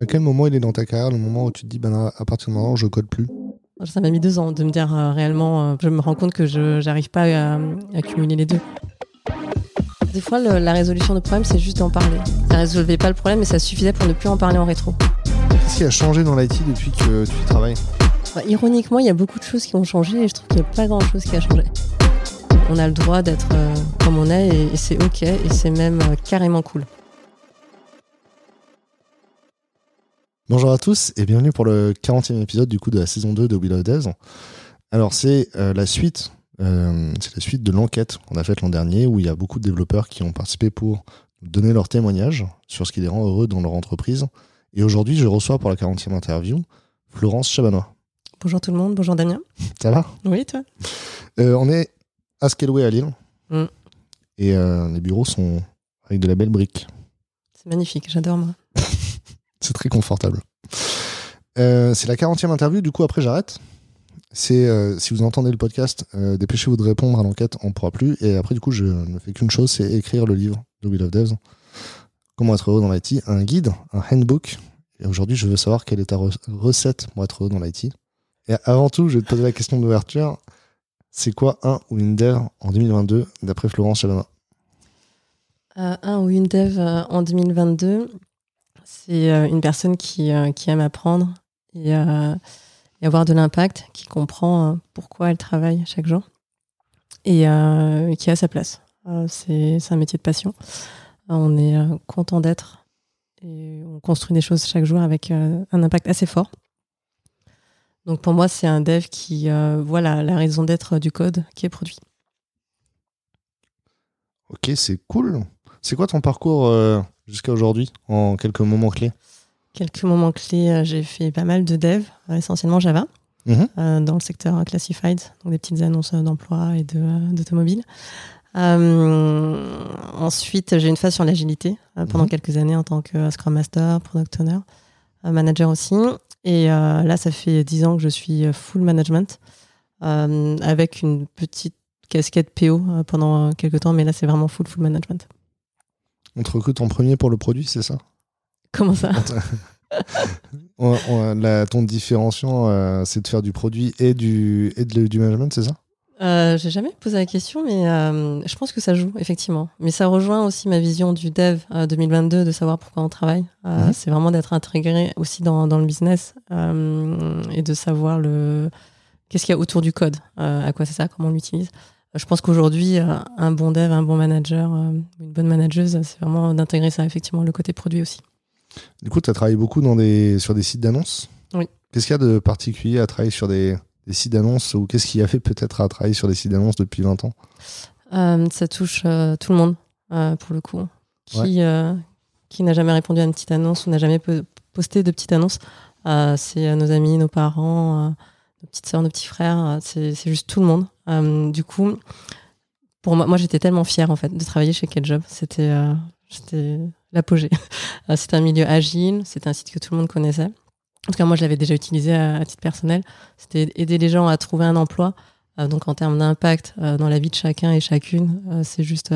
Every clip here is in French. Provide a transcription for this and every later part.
À quel moment il est dans ta carrière, le moment où tu te dis, ben, à partir de maintenant, je code plus? Ça m'a mis deux ans de me dire euh, réellement, euh, je me rends compte que je n'arrive pas à, à cumuler les deux. Des fois, le- la résolution de problème, c'est juste d'en parler. Ça résolvait pas le problème, mais ça suffisait pour ne plus en parler en rétro. Qu'est-ce qui a changé dans l'IT depuis que tu y travailles? Bah, ironiquement, il y a beaucoup de choses qui ont changé et je trouve qu'il n'y a pas grand-chose qui a changé. On a le droit d'être euh, comme on est et, et c'est ok et c'est même euh, carrément cool. Bonjour à tous et bienvenue pour le 40e épisode du coup de la saison 2 de Will of Devs. Alors c'est euh, la suite, euh, c'est la suite de l'enquête qu'on a faite l'an dernier où il y a beaucoup de développeurs qui ont participé pour donner leur témoignage sur ce qui les rend heureux dans leur entreprise. Et aujourd'hui, je reçois pour la 40e interview Florence Chabanois. Bonjour tout le monde, bonjour Damien. Ça va? Oui, toi? Euh, On est à à Lille Mm. et euh, les bureaux sont avec de la belle brique. C'est magnifique, j'adore moi. C'est très confortable. Euh, c'est la 40e interview, du coup après j'arrête. C'est euh, si vous entendez le podcast, dépêchez-vous de répondre à l'enquête, on pourra plus. Et après du coup je ne fais qu'une chose, c'est écrire le livre de Will of Devs. Comment être heureux dans l'IT, un guide, un handbook. Et aujourd'hui je veux savoir quelle est ta re- recette pour être heureux dans l'IT. Et avant tout, je vais te poser la question d'ouverture. C'est quoi un ou une dev en 2022 d'après Florence Chalana Euh, un ou une dev euh, en 2022, c'est euh, une personne qui, aime apprendre et, et avoir de l'impact, qui comprend pourquoi elle travaille chaque jour et qui a sa place. C'est un métier de passion. On est content d'être et on construit des choses chaque jour avec un impact assez fort. Donc pour moi, c'est un dev qui euh, voit la, la raison d'être du code qui est produit. Ok, c'est cool. C'est quoi ton parcours euh, jusqu'à aujourd'hui en quelques moments clés? Quelques moments clés, euh, j'ai fait pas mal de dev, euh, essentiellement Java, Mhm. euh, dans le secteur euh, classified, donc des petites annonces euh, d'emploi et de, euh, d'automobile. Euh, ensuite, j'ai une phase sur l'agilité euh, pendant Mhm. quelques années en tant que euh, Scrum Master, Product Owner, euh, manager aussi. Et euh, là, ça fait dix ans que je suis euh, full management, euh, avec une petite casquette PO euh, pendant euh, quelques temps, mais là, c'est vraiment full, full management. On te recrute en premier pour le produit, c'est ça? Comment ça? On- on- la- Ton différenciant, euh, c'est de faire du produit et du, et de- du management, c'est ça? Euh, j'ai jamais posé la question, mais euh, je pense que ça joue, effectivement. Mais ça rejoint aussi ma vision du dev euh, 2022, de savoir pourquoi on travaille. Euh, Mhm. C'est vraiment d'être intégré aussi dans, dans le business euh, et de savoir le qu'est-ce qu'il y a autour du code, euh, à quoi c'est ça, comment on l'utilise. Euh, Je pense qu'aujourd'hui, euh, un bon dev, un bon manager, euh, une bonne manageuse, c'est vraiment d'intégrer ça, effectivement, le côté produit aussi. Du coup, tu as travaillé beaucoup dans des, sur des sites d'annonces? Oui. Qu'est-ce qu'il y a de particulier à travailler sur des, des sites d'annonces ou qu'est-ce qui a fait peut-être à travailler sur des sites d'annonces depuis 20 ans? Euh, ça touche euh, tout le monde, euh, pour le coup. Qui, qui n'a jamais répondu à une petite annonce ou n'a jamais po- posté de petite annonce C'est nos amis, nos parents, nos petites sœurs, nos petits frères. c'est juste tout le monde. Du coup, pour moi, moi j'étais tellement fière en fait de travailler chez Quel Job. C'était l'apogée. C'était un milieu agile, c'était un site que tout le monde connaissait. En tout cas, moi, je l'avais déjà utilisé à, à titre personnel. C'était aider les gens à trouver un emploi. Euh, donc en termes d'impact euh, dans la vie de chacun et chacune, euh, c'est juste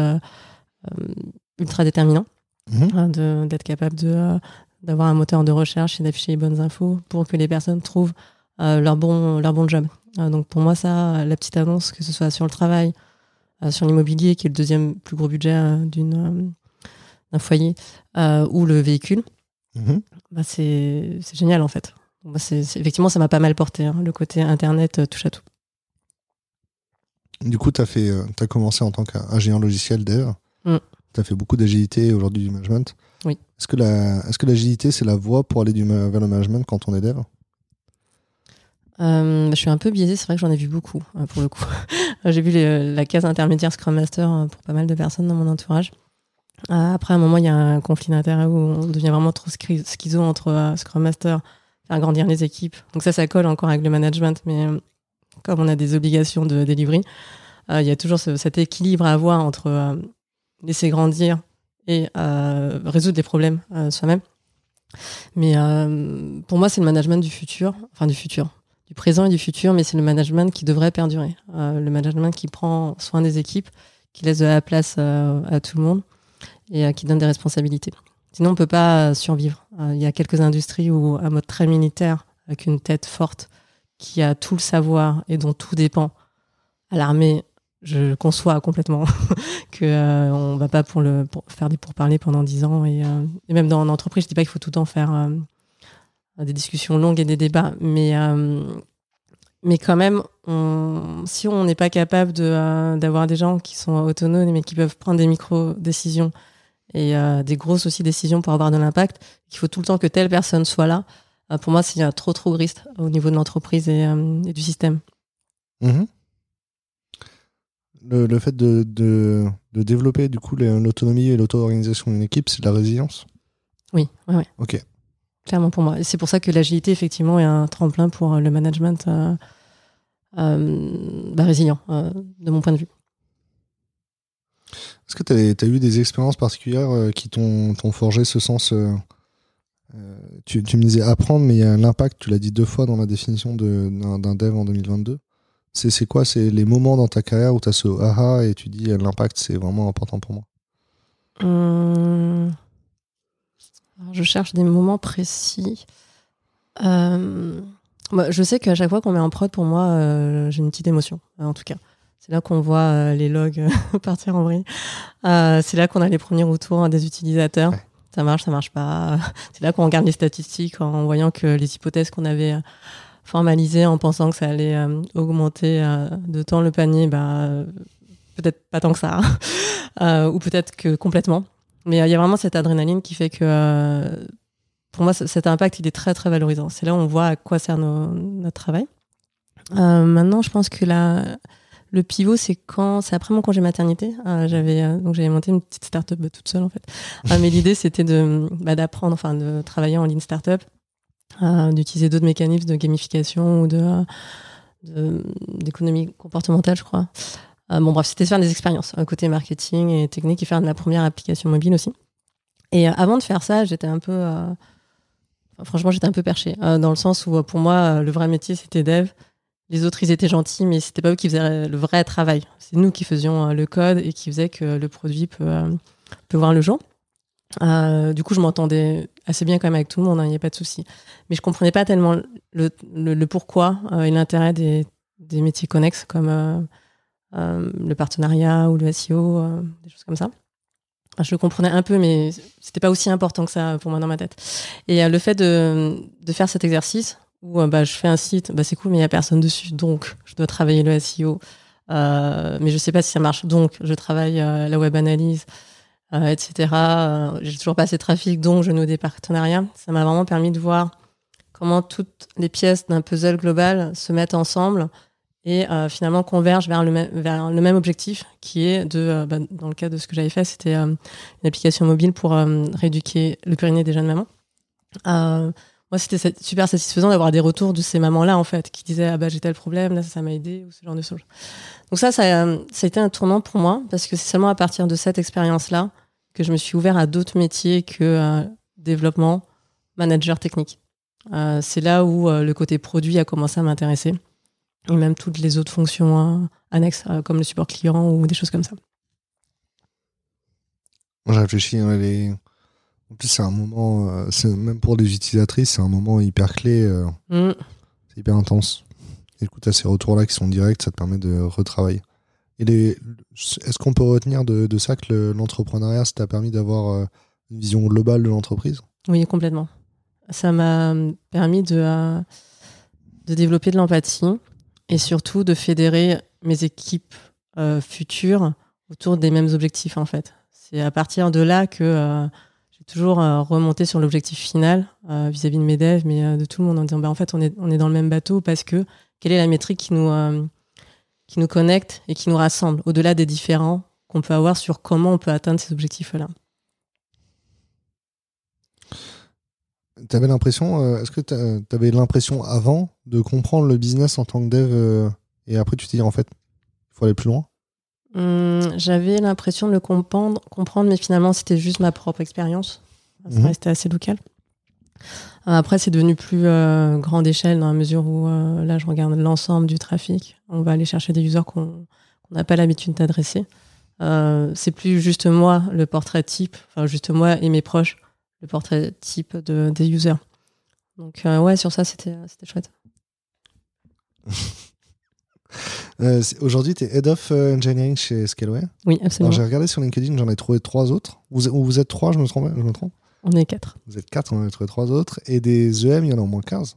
ultra déterminant Mhm. hein, d'être capable de d'avoir un moteur de recherche et d'afficher les bonnes infos pour que les personnes trouvent leur bon leur bon job. Donc pour moi ça, la petite annonce que ce soit sur le travail, sur l'immobilier qui est le deuxième plus gros budget d'une d'un foyer ou le véhicule, Mhm. bah, c'est génial en fait. Bah, effectivement ça m'a pas mal porté hein, le côté internet euh, touche à tout. Du coup, tu as, fait, euh, commencé en tant qu'ingénieur logiciel dev. Mm. Tu as fait beaucoup d'agilité aujourd'hui du management. Oui. Est-ce que, la, l'agilité, c'est la voie pour aller du, vers le management quand on est dev? Euh, je suis un peu biaisée, c'est vrai que j'en ai vu beaucoup, euh, pour le coup. J'ai vu les- la case intermédiaire Scrum Master euh, pour pas mal de personnes dans mon entourage. Euh, après, à un moment, il y a un conflit d'intérêt où on devient vraiment trop schi- schizo entre euh, Scrum Master, faire grandir les équipes. Donc ça, ça colle encore avec le management, mais euh, comme on a des obligations de delivery, il y a toujours ce- cet équilibre à avoir entre laisser grandir et résoudre des problèmes soi-même. Mais pour moi, c'est le management du futur, enfin du futur, du présent et du futur, mais c'est le management qui devrait perdurer. Le management qui prend soin des équipes, qui laisse de la place à tout le monde et qui donne des responsabilités. Sinon, on peut pas survivre. Il y a quelques industries où un mode très militaire, avec une tête forte, qui a tout le savoir et dont tout dépend. À l'armée, je conçois complètement que euh, on va pas pour le faire des pourparlers pendant dix ans et, euh, et, même dans l'entreprise, je dis pas qu'il faut tout le temps faire euh, des discussions longues et des débats, mais mais quand même, on, si on n'est pas capable d'avoir des gens qui sont autonomes mais qui peuvent prendre des micro décisions et des grosses aussi décisions pour avoir de l'impact, qu'il faut tout le temps que telle personne soit là. pour moi, c'est trop trop gris au niveau de l'entreprise et, du système. Mmh le, fait de, de, développer du coup l'autonomie et l'auto-organisation d'une équipe, c'est de la résilience? Oui, oui, oui. Ok. Clairement pour moi. C'est pour ça que l'agilité, effectivement, est un tremplin pour euh, le management euh, euh, bah, résilient, de mon point de vue. Est-ce que tu as, eu des expériences particulières qui t'ont forgé ce sens tu, tu, me disais apprendre, mais il y a l'impact, tu l'as dit deux fois dans la définition d'un dev en 2022. C'est quoi? C'est les moments dans ta carrière où tu as ce aha et tu dis l'impact, c'est vraiment important pour moi? Hum. Je cherche des moments précis. Euh, je sais qu'à chaque fois qu'on met en prod, pour moi, euh, j'ai une petite émotion, en tout cas. C'est là qu'on voit euh, les logs partir en vrille. c'est là qu'on a les premiers retours des utilisateurs. Ça marche, ça marche pas. C'est là qu'on regarde les statistiques en voyant que les hypothèses qu'on avait formalisé en pensant que ça allait euh, augmenter euh, de temps le panier, bah, peut-être pas tant que ça, euh, ou peut-être que complètement. Mais il y a vraiment cette adrénaline qui fait que, pour moi, cet impact, il est très, très valorisant. C'est là où on voit à quoi sert notre travail. maintenant, je pense que la, le pivot, c'est quand, c'est après mon congé maternité. j'avais donc j'avais monté une petite startup bah, toute seule en fait. mais l'idée c'était de bah, d'apprendre, enfin de travailler en ligne startup d'utiliser d'autres mécanismes de gamification ou de d'économie comportementale, je crois. Euh, bon, bref, c'était faire des expériences, côté marketing et technique, et faire de la première application mobile aussi. Et euh, avant de faire ça, j'étais un peu. Euh, franchement, j'étais un peu perché, dans le sens où pour moi, le vrai métier, c'était dev. Les autres, ils étaient gentils, mais c'était pas eux qui faisaient le vrai travail. C'est nous qui faisions le code et qui faisait que le produit peut, peut voir le jour. Euh, du coup, je m'entendais assez bien quand même avec tout le monde, il hein, n'y a pas de souci. Mais je comprenais pas tellement le, pourquoi euh, et l'intérêt des, métiers connexes comme euh, le partenariat ou le SEO, des choses comme ça. Je le comprenais un peu, mais c'était pas aussi important que ça pour moi dans ma tête. Et le fait de, de, faire cet exercice où bah, je fais un site, bah, c'est cool, mais il n'y a personne dessus, donc je dois travailler le SEO. mais je sais pas si ça marche, donc je travaille la web analyse. Euh, etc. Euh, j'ai toujours pas assez de trafic, donc je noue des partenariats. Ça m'a vraiment permis de voir comment toutes les pièces d'un puzzle global se mettent ensemble et euh, finalement convergent vers le, même, objectif qui est de, bah, dans le cas de ce que j'avais fait, c'était une application mobile pour rééduquer le périnée des jeunes mamans. moi, c'était super satisfaisant d'avoir des retours de ces mamans-là, en fait, qui disaient Ah bah j'ai tel problème, là ça m'a aidé, ou ce genre de choses. Donc ça, ça, ça, a été un tournant pour moi, parce que c'est seulement à partir de cette expérience-là que je me suis ouvert à d'autres métiers que euh, développement, manager technique. Euh, c'est là où euh, le côté produit a commencé à m'intéresser, et même toutes les autres fonctions annexes, comme le support client ou des choses comme ça. Moi, j'ai réfléchi, hein, en plus, c'est un moment, même pour les utilisatrices, c'est un moment hyper clé, mm. c'est hyper intense. Écoute, à ces retours-là qui sont directs, ça te permet de retravailler. Est-ce qu'on peut retenir de, ça que l'entrepreneuriat, ça t'a permis d'avoir euh, une vision globale de l'entreprise? Oui, complètement. Ça m'a permis de, euh, de développer de l'empathie et surtout de fédérer mes équipes euh, futures autour des mêmes objectifs, en fait. C'est à partir de là que j'ai toujours remonté sur l'objectif final vis-à-vis de mes devs, mais de tout le monde en disant bah, en fait, on est, on est dans le même bateau parce que quelle est la métrique qui nous, euh, qui nous connecte et qui nous rassemble, au-delà des différents qu'on peut avoir sur comment on peut atteindre ces objectifs-là. Tu avais l'impression, euh, est-ce que tu avais l'impression avant de comprendre le business en tant que dev euh, et après tu t'es dit en fait, il faut aller plus loin? Hum, J'avais l'impression de le comprendre, comprendre, mais finalement c'était juste ma propre expérience. Ça mhm. restait assez local. Après, c'est devenu plus euh, grande échelle dans la mesure où euh, là, je regarde l'ensemble du trafic. On va aller chercher des users qu'on n'a pas l'habitude d'adresser. c'est plus juste moi le portrait type, enfin juste moi et mes proches le portrait type de, des users. Donc ouais, sur ça, c'était chouette. Euh, aujourd'hui, tu es Head of euh, Engineering chez Scaleway. Oui, absolument. J'ai regardé sur LinkedIn, j'en ai trouvé trois autres. Vous, vous êtes trois, je me trompe, je me trompe? On est quatre. Vous êtes quatre, on en a trouvé trois autres. Et des EM, il y en a au moins 15.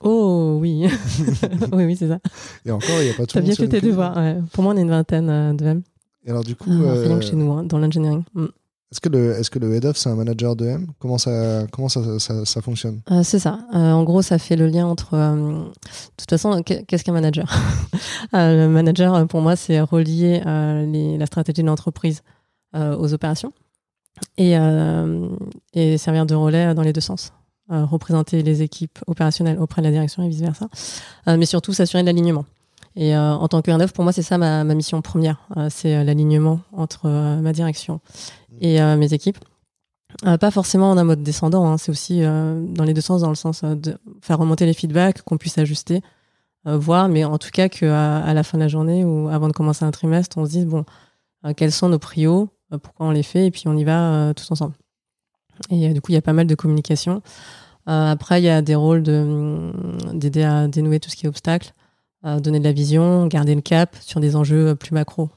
Oh oui, oui, oui, c'est ça. Et encore, il n'y a pas tout le monde. T'as bien fait tes devoirs. Pour moi, on est une vingtaine euh, d'EM. Et alors, du coup. Ah, que chez nous, hein, dans l'engineering. Mm. Est-ce que, le, est-ce que le head of, c'est un manager de M? Comment ça, comment ça, ça, fonctionne? Euh, C'est ça. Euh, en gros, ça fait le lien entre. Euh, de toute façon, qu'est-ce qu'un manager? Le manager, pour moi, c'est relier la stratégie de l'entreprise aux opérations et, et, servir de relais dans les deux sens. représenter les équipes opérationnelles auprès de la direction et vice-versa. mais surtout, s'assurer de l'alignement. Et en tant que head of, pour moi, c'est ça ma, ma mission première. c'est l'alignement entre ma direction et euh, mes équipes. Euh, pas forcément en un mode descendant, hein. c'est aussi euh, dans les deux sens, dans le sens de faire remonter les feedbacks, qu'on puisse ajuster, voir, mais en tout cas qu'à à la fin de la journée ou avant de commencer un trimestre, on se dise, bon, quels sont nos prios, pourquoi on les fait, et puis on y va tous ensemble. Et du coup, il y a pas mal de communication. après, il y a des rôles d'aider à dénouer tout ce qui est obstacle, donner de la vision, garder le cap sur des enjeux plus macro.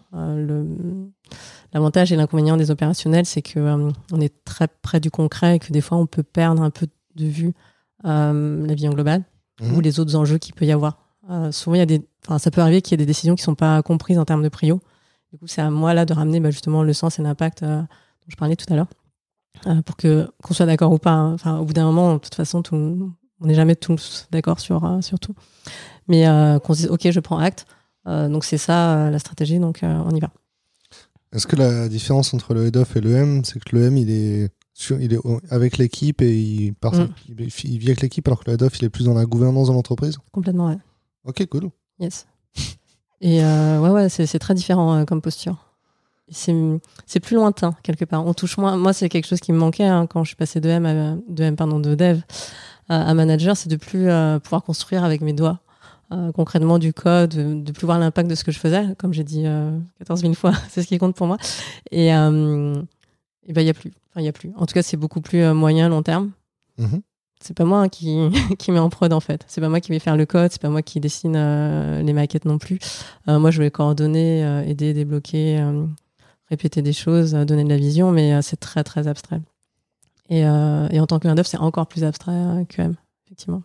L'avantage et l'inconvénient des opérationnels, c'est que euh, on est très près du concret et que des fois, on peut perdre un peu de vue euh, la vision globale ou mhm. les autres enjeux qu'il peut y avoir. Euh, souvent, il y a des, ça peut arriver qu'il y ait des décisions qui ne sont pas comprises en termes de prio. Du coup, c'est à moi là de ramener bah, justement le sens et l'impact dont je parlais tout à l'heure, pour que qu'on soit d'accord ou pas. Hein. Enfin, au bout d'un moment, de toute façon, tout, on n'est jamais tous d'accord sur, sur tout. Mais qu'on se dise, ok, je prends acte. donc c'est ça la stratégie, donc on y va. Est-ce que la différence entre le head-off et le M, c'est que le M, il est, il est avec l'équipe et il, part, mm. il, vit avec l'équipe alors que le head-off, il est plus dans la gouvernance de l'entreprise? Complètement, ouais. Ok, cool. Yes. Et euh, ouais, ouais, c'est très différent euh, comme posture. C'est plus lointain, quelque part. On touche moins. Moi, c'est quelque chose qui me manquait hein, quand je suis passé de M, à, de M pardon, de dev à, manager, c'est de plus euh, pouvoir construire avec mes doigts. Euh, concrètement du code, de, plus voir l'impact de ce que je faisais, comme j'ai dit 14 euh, 000 fois, c'est ce qui compte pour moi. Et euh, il ben, n'y a plus. Enfin, il a plus. En tout cas, c'est beaucoup plus moyen, long terme. Mm-hmm. C'est pas moi qui, qui met en prod en fait. C'est pas moi qui vais faire le code, c'est pas moi qui dessine les maquettes non plus. moi, je vais coordonner, aider, débloquer, répéter des choses, donner de la vision, mais c'est très très abstrait. Et, et en tant que head c'est encore plus abstrait que M, effectivement.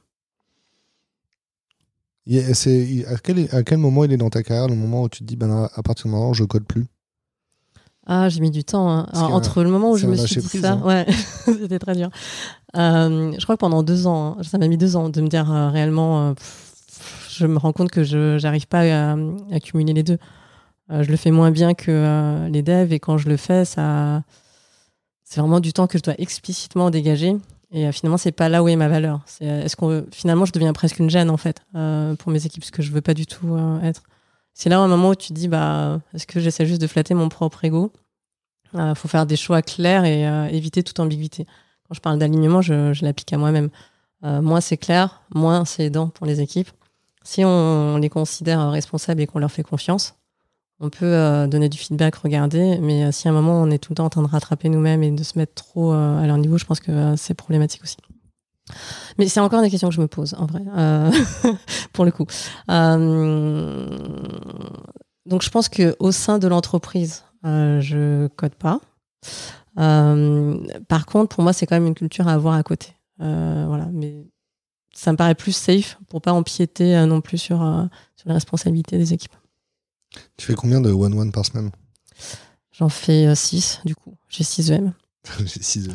C'est, à, quel, à quel moment il est dans ta carrière, le moment où tu te dis, ben, à partir de maintenant, je code plus? Ah, j'ai mis du temps. Hein. entre le moment où je me suis dit ça, hein. ouais, c'était très dur. Euh, je crois que pendant deux ans, hein, ça m'a mis deux ans de me dire euh, réellement, euh, je me rends compte que je n'arrive pas à, à, cumuler les deux. je le fais moins bien que les devs et quand je le fais, ça, c'est vraiment du temps que je dois explicitement dégager et euh, finalement, c'est pas là où est ma valeur. Euh, est-ce qu'on, finalement, je deviens presque une gêne en fait euh, pour mes équipes, parce que je veux pas du tout être. C'est là un moment où tu te dis, bah, est-ce que j'essaie juste de flatter mon propre ego? Faut faire des choix clairs et éviter toute ambiguïté. Quand je parle d'alignement, je, je l'applique à moi-même. moins c'est clair, moins c'est aidant pour les équipes. Si on les considère responsables et qu'on leur fait confiance, on peut euh, donner du feedback, regarder, mais euh, si à un moment on est tout le temps en train de rattraper nous-mêmes et de se mettre trop euh, à leur niveau, je pense que c'est problématique aussi. Mais c'est encore des questions que je me pose, en vrai, pour le coup. donc je pense qu'au sein de l'entreprise, je code pas. par contre, pour moi, c'est quand même une culture à avoir à côté. mais ça me paraît plus safe pour pas empiéter non plus sur, sur les responsabilités des équipes. Tu fais combien de one-one par semaine J'en fais 6, euh, du coup. J'ai 6 EM. J'ai 6 EM.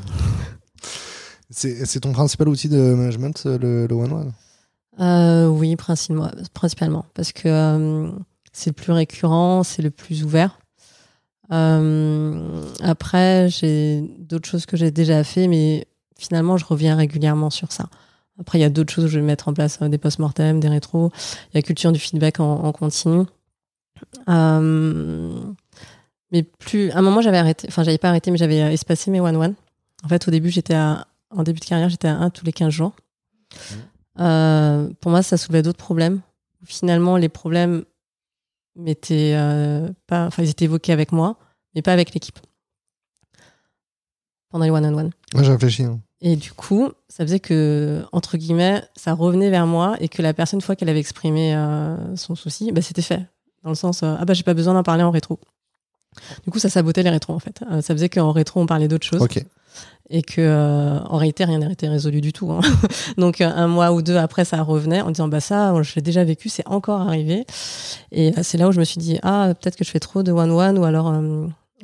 C'est ton principal outil de management, euh, le one-one? Euh, Oui, principalement. Parce que c'est le plus récurrent, c'est le plus ouvert. après, j'ai d'autres choses que j'ai déjà fait, mais finalement, je reviens régulièrement sur ça. Après, il y a d'autres choses où je vais mettre en place des post-mortem, des rétros. Il y a culture du feedback en, en continu. Euh, mais plus, à un moment, j'avais arrêté, enfin, j'avais pas arrêté, mais j'avais espacé mes one-one. En fait, au début, j'étais en début de carrière, j'étais à un tous les 15 jours. Mmh. Euh, pour moi, ça soulevait d'autres problèmes. Finalement, les problèmes m'étaient euh, pas, enfin, ils étaient évoqués avec moi, mais pas avec l'équipe. Pendant les one-on-one. Moi, j'ai réfléchi. hein. Et du coup, ça faisait que, entre guillemets, ça revenait vers moi et que la personne, une fois qu'elle avait exprimé euh, son souci, bah, c'était fait. Dans le sens, euh, ah bah j'ai pas besoin d'en parler en rétro. Du coup, ça sabotait les rétros en fait. Euh, ça faisait qu'en rétro, on parlait d'autres choses et que euh, en réalité, rien n'a été résolu du tout. hein. Donc, un mois ou deux après, ça revenait en disant, bah ça, je l'ai déjà vécu, c'est encore arrivé. Et c'est là où je me suis dit, ah, peut-être que je fais trop de one-one ou alors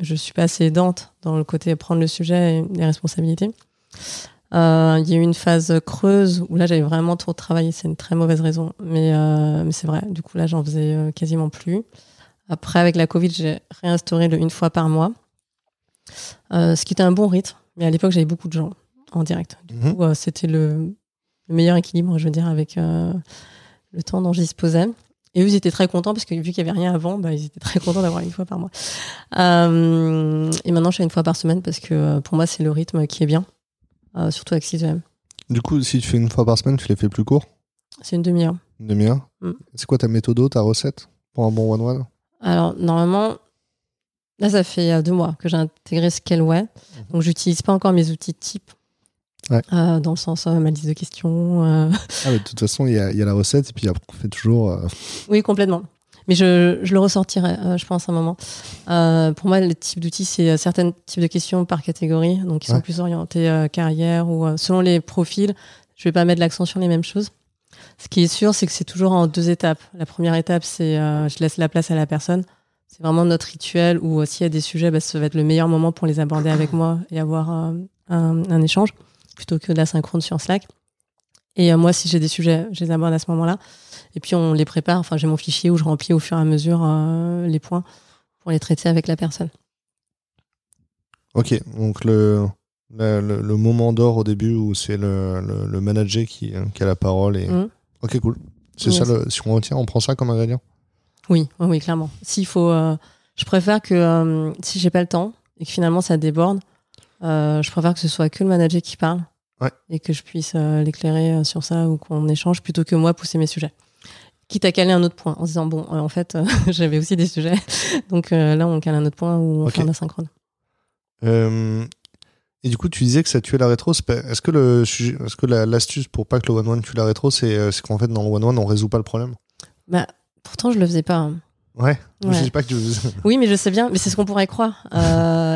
je suis pas assez aidante dans le côté prendre le sujet et les responsabilités. Euh, Il y a eu une phase creuse où là j'avais vraiment trop travaillé, c'est une très mauvaise raison, mais, euh, mais c'est vrai. Du coup là j'en faisais euh, quasiment plus. Après avec la Covid j'ai réinstauré le une fois par mois, Euh, ce qui était un bon rythme. Mais à l'époque j'avais beaucoup de gens en direct. Du Mhm. coup c'était le, le meilleur équilibre, je veux dire, avec le temps dont je disposais. Et eux, ils étaient très contents parce que vu qu'il n'y avait rien avant, bah, ils étaient très contents d'avoir une fois par mois. Et maintenant, je fais une fois par semaine parce que pour moi, c'est le rythme qui est bien, euh, surtout avec 6EM. Du coup, si tu fais une fois par semaine, tu les fais plus courts? C'est une demi-heure. Une demi-heure? Mm. C'est quoi ta méthode, ta recette pour un bon one-one? Alors, normalement, là, ça fait euh, deux mois que j'ai intégré Scaleway. Donc, j'utilise pas encore mes outils type. Ouais. Euh, dans le sens, euh, ma liste de questions. euh, Ah, mais de toute façon, il y a, il y a la recette et puis après, on fait toujours. Oui, complètement. Mais je, je le ressortirai, euh, je pense, à un moment. Euh, pour moi, le type d'outils, c'est euh, certains types de questions par catégorie, donc qui sont plus orientés euh, carrière ou selon les profils. Je vais pas mettre l'accent sur les mêmes choses. Ce qui est sûr, c'est que c'est toujours en deux étapes. La première étape, c'est euh, je laisse la place à la personne. C'est vraiment notre rituel où s'il y a des sujets, bah, ça va être le meilleur moment pour les aborder avec moi et avoir un, un échange plutôt que de la synchrone sur Slack. Et moi, si j'ai des sujets, je les aborde à ce moment-là. Et puis on les prépare. Enfin, j'ai mon fichier où je remplis au fur et à mesure euh, les points pour les traiter avec la personne. Ok, donc le, le, le- le moment d'or au début où c'est le, le, manager qui, qui a la parole. Et... Mhm. Ok, cool. C'est ça, si on retient, on prend ça comme ingrédient? Oui, oui, oui, clairement. S'il faut, euh, je préfère que euh, si j'ai pas le temps et que finalement ça déborde, euh, je préfère que ce soit que le manager qui parle Ouais. et que je puisse l'éclairer sur ça ou qu'on échange plutôt que moi pousser mes sujets. Quitte à caler un autre point en se disant bon, euh, en fait, euh, j'avais aussi des sujets, donc euh, là on cale un autre point où on Ok. fait un asynchrone. Et du coup, tu disais que ça tuait la rétro. Est-ce que le sujet- est-ce que la- l'astuce pour pas que le one-one tue la rétro, c'est qu'en fait, dans le one-one, on résout pas le problème? Bah, pourtant je le faisais pas. hein. Ouais. Je dis pas que tu. Oui, mais je sais bien, mais c'est ce qu'on pourrait croire.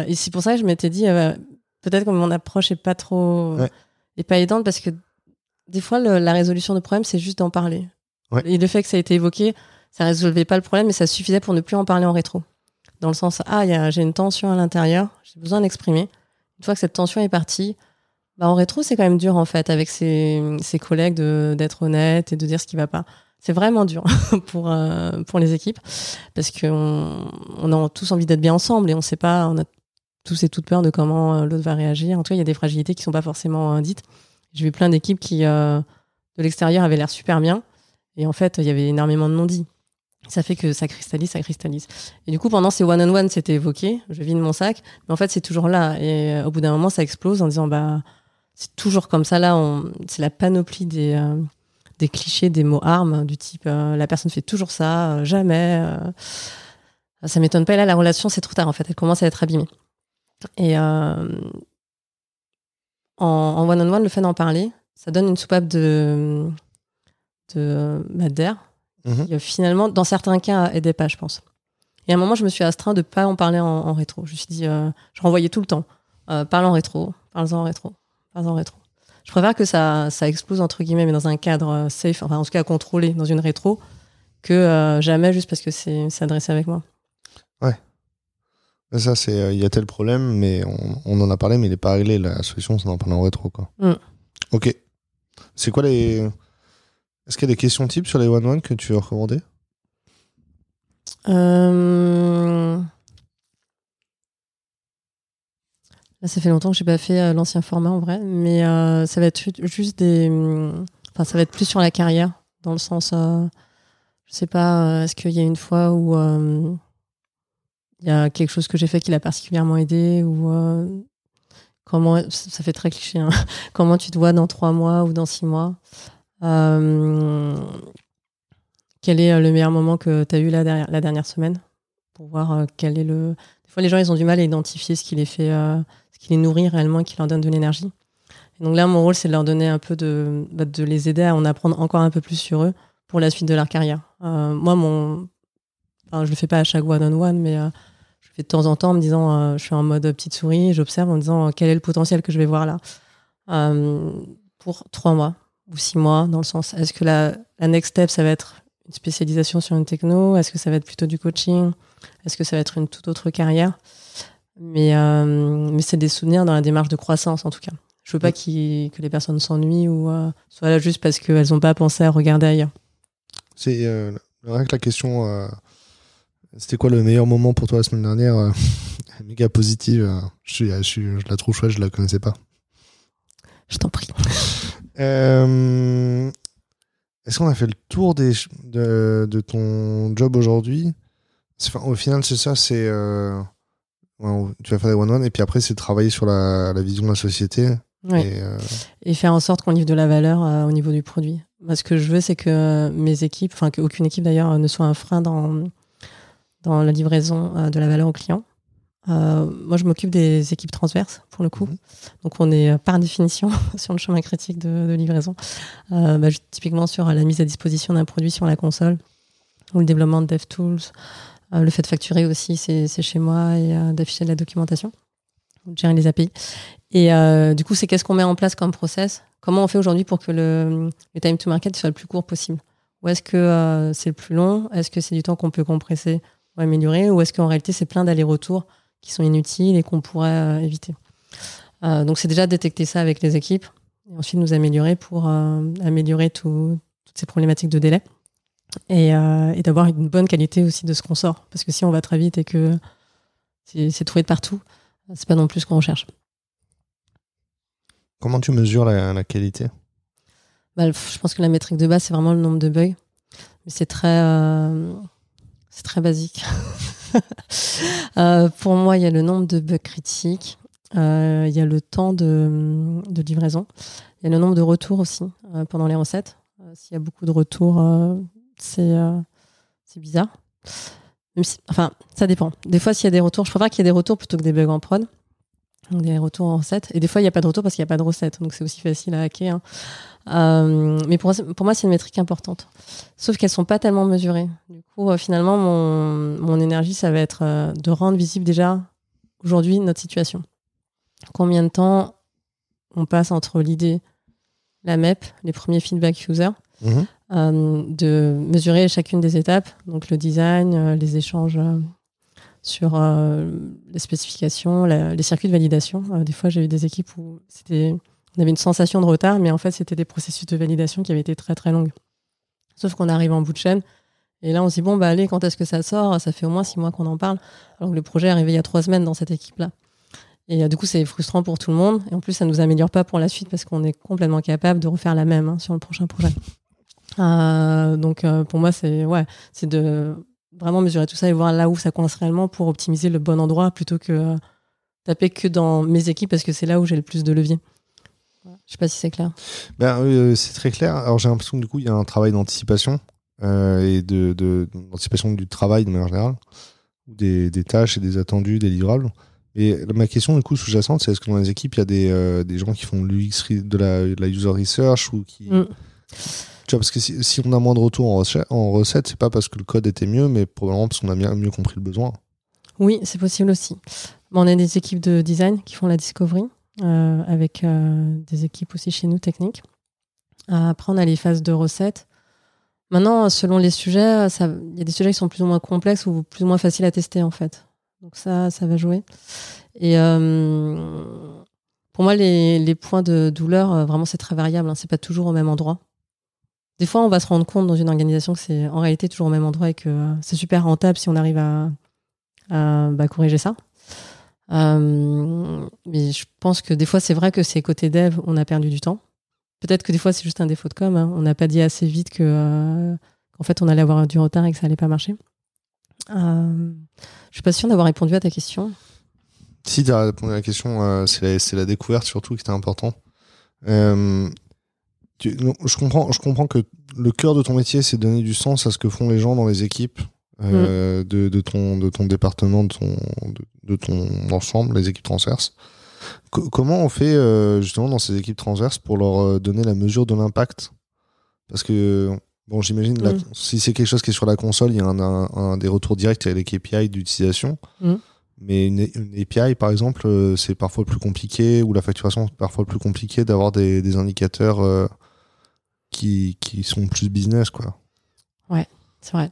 Et c'est pour ça que je m'étais dit, peut-être que mon approche est pas trop, Ouais. est pas aidante parce que des fois, le- la résolution de problème, c'est juste d'en parler. Et le fait que ça a été évoqué, ça résolvait pas le problème, mais ça suffisait pour ne plus en parler en rétro. Dans le sens, ah, j'ai une tension à l'intérieur, j'ai besoin d'exprimer. Une fois que cette tension est partie, bah, en rétro, c'est quand même dur, en fait, avec ses, ses collègues d'être honnête et de dire ce qui va pas. C'est vraiment dur pour, euh, pour les équipes parce qu'on on a tous envie d'être bien ensemble et on sait pas, on a tous et toutes peur de comment euh, l'autre va réagir. En tout cas, il y a des fragilités qui sont pas forcément euh, dites. J'ai vu plein d'équipes qui, euh, de l'extérieur, avaient l'air super bien et en fait, il y avait énormément de non-dits. Ça fait que ça cristallise, ça cristallise. Et du coup, pendant ces one-on-one, c'était évoqué, je vide mon sac, mais en fait, c'est toujours là. Et euh, au bout d'un moment, ça explose en disant, bah, c'est toujours comme ça. Là, c'est la panoplie des, euh, des clichés, des mots armes, du type euh, la personne fait toujours ça, jamais. ça m'étonne pas. Et là, la relation, c'est trop tard, en fait. Elle commence à être abîmée. Et en one-on-one, le fait d'en parler, ça donne une soupape de, de d'air Mhm. qui, euh, finalement, dans certains cas, aidait pas, je pense. Et à un moment, je me suis astreint de pas en parler en, en rétro. Je me suis dit, euh, je renvoyais tout le temps. Euh, parle en rétro, parle en rétro, parle en rétro. Je préfère que ça, ça explose, entre guillemets, mais dans un cadre euh, safe, enfin, en tout cas, contrôlé, dans une rétro, que euh, jamais juste parce que c'est adressé avec moi. Ça, c'est. euh, Il y a tel problème, mais on, on en a parlé, mais il est pas réglé. La solution, c'est d'en parler en rétro, quoi. Mm. Ok. C'est quoi les. Est-ce qu'il y a des questions types sur les one-one que tu recommandais Euh, Là, ça fait longtemps que j'ai pas fait euh, l'ancien format en vrai, mais euh, ça va être ju- juste des. hum, Enfin, ça va être plus sur la carrière, dans le sens. euh, Je sais pas, est-ce qu'il y a une fois où il y a quelque chose que j'ai fait qui l'a particulièrement aidé ou comment ça fait très cliché. hein. comment tu te vois dans trois mois ou dans six mois? Quel est euh, le meilleur moment que tu as eu la dernière, semaine? Pour voir euh, quel est le. des fois, les gens, ils ont du mal à identifier ce qui les fait, ce qui les nourrit réellement et qui leur donne de l'énergie. Donc là, mon rôle, c'est de leur donner un peu de, bah, de les aider à en apprendre encore un peu plus sur eux pour la suite de leur carrière. moi, mon, enfin, je le fais pas à chaque one-on-one, mais je le fais de temps en temps en me disant, je suis en mode petite souris, j'observe en me disant quel est le potentiel que je vais voir là? Pour trois mois ou six mois, dans le sens, est-ce que la, la next step, ça va être une spécialisation sur une techno? Est-ce que ça va être plutôt du coaching? Est-ce que ça va être une toute autre carrière? Mais, euh, mais c'est des souvenirs dans la démarche de croissance, en tout cas. Je veux pas que les personnes s'ennuient ou euh, soient là juste parce qu'elles n'ont pas pensé à regarder ailleurs. C'est euh, rien que la question. Euh, c'était quoi le meilleur moment pour toi la semaine dernière? Méga positive. Je, je, la trouve chouette, je la connaissais pas. Je t'en prie. Euh, est-ce qu'on a fait le tour des, de, de ton job aujourd'hui? Au final, c'est ça, c'est. Euh, tu vas faire des one-one et puis après, c'est travailler sur la, la, vision de la société. Et, euh, et, faire en sorte qu'on livre de la valeur au niveau du produit. Ce que je veux, c'est que mes équipes, enfin qu'aucune équipe d'ailleurs, ne soit un frein dans, dans la livraison de la valeur aux clients. Euh, moi, je m'occupe des équipes transverses, pour le coup. Mhm. Donc, on est euh, par définition sur le chemin critique de, livraison. Euh, bah, typiquement sur la mise à disposition d'un produit sur la console ou le développement de DevTools. le fait de facturer aussi, c'est chez moi et d'afficher de la documentation ou de gérer les API. Et du coup, c'est qu'est-ce qu'on met en place comme process? Comment on fait aujourd'hui pour que le, le, time to market soit le plus court possible? Ou est-ce que c'est le plus long? Est-ce que c'est du temps qu'on peut compresser ou améliorer? Ou est-ce qu'en réalité, c'est plein d'allers-retours qui sont inutiles et qu'on pourrait euh, éviter. Euh, donc c'est déjà détecter ça avec les équipes et ensuite nous améliorer pour euh, améliorer toutes ces problématiques de délai et, et d'avoir une bonne qualité aussi de ce qu'on sort. Parce que si on va très vite et que c'est trouvé de partout, c'est pas non plus ce qu'on recherche. Comment tu mesures la, qualité? Bah, Je pense que la métrique de base, c'est vraiment le nombre de bugs. Mais c'est très, c'est très basique. Euh, pour moi, il y a le nombre de bugs critiques, euh, il y a le temps de, livraison, il y a le nombre de retours aussi euh, pendant les recettes. S'il y a beaucoup de retours, c'est bizarre. enfin, ça dépend. Des fois, s'il y a des retours, je préfère qu'il y ait des retours plutôt que des bugs en prod. Donc des retours en recette. Et des fois, il n'y a pas de retour parce qu'il n'y a pas de recette. Donc c'est aussi facile à hacker. Hein. Euh, mais pour, pour moi, c'est une métrique importante. Sauf qu'elles sont pas tellement mesurées. Du coup, euh, finalement, mon, mon, énergie, ça va être euh, de rendre visible déjà aujourd'hui notre situation. Combien de temps on passe entre l'idée, la MEP, les premiers feedback users, mhm. de mesurer chacune des étapes, donc le design, les échanges sur les spécifications, les circuits de validation. des fois, j'ai eu des équipes où c'était on avait une sensation de retard, mais en fait, c'était des processus de validation qui avaient été très très longues. Sauf qu'on arrive en bout de chaîne, et là, on se dit, bon, bah allez, quand est-ce que ça sort? Ça fait au moins six mois qu'on en parle, alors que le projet est arrivé il y a trois semaines dans cette équipe-là. Et euh, du coup, c'est frustrant pour tout le monde, et en plus, ça ne nous améliore pas pour la suite parce qu'on est complètement capable de refaire la même hein, sur le prochain projet. Euh, donc, euh, pour moi, c'est ouais, c'est de vraiment mesurer tout ça et voir là où ça coince réellement pour optimiser le bon endroit plutôt que taper que dans mes équipes parce que c'est là où j'ai le plus de levier. Je sais pas si c'est clair. Ben, euh, c'est très clair. Alors j'ai l'impression que du coup il y a un travail d'anticipation euh, et de, d'anticipation du travail de manière générale, des, des, tâches et des attendus, des livrables. Et ma question du coup sous-jacente, c'est est-ce que dans les équipes il y a des, euh, des gens qui font l'UX de la, de la user research ou qui mm. Parce que si, on a moins de retours en, recette, c'est pas parce que le code était mieux, mais probablement parce qu'on a bien mieux compris le besoin. Oui, c'est possible aussi. on a des équipes de design qui font la discovery. Euh, avec euh, des équipes aussi chez nous techniques. Après, on a les phases de recettes. Maintenant, selon les sujets, il y a des sujets qui sont plus ou moins complexes ou plus ou moins faciles à tester en fait. Donc ça, ça va jouer. Et euh, pour moi, les, les, points de douleur, vraiment, c'est très variable. Hein. C'est pas toujours au même endroit. Des fois, on va se rendre compte dans une organisation que c'est en réalité toujours au même endroit et que c'est super rentable si on arrive à, bah, corriger ça. Euh, mais je pense que des fois, c'est vrai que c'est côté dev, on a perdu du temps. Peut-être que des fois, c'est juste un défaut de com. Hein. On n'a pas dit assez vite euh, qu'en fait, on allait avoir du retard et que ça allait pas marcher. Euh, je suis pas sûre d'avoir répondu à ta question. Si tu as répondu à la question, euh, c'est la, la, découverte surtout qui était je comprends, je comprends que le cœur de ton métier, c'est donner du sens à ce que font les gens dans les équipes euh, de, de, ton, de ton département, de ton, de, de ton ensemble, les équipes transverses. Co- comment on fait euh, justement dans ces équipes transverses pour leur euh, donner la mesure de l'impact? Parce que, bon, j'imagine, Mm. si c'est quelque chose qui est sur la console, il y a un, un- un des retours directs avec KPI d'utilisation. Mm. Mais une, une API, par exemple, euh, c'est parfois plus compliqué, ou la facturation, c'est parfois plus compliqué d'avoir des, des indicateurs euh, qui, qui sont plus business, quoi. C'est vrai.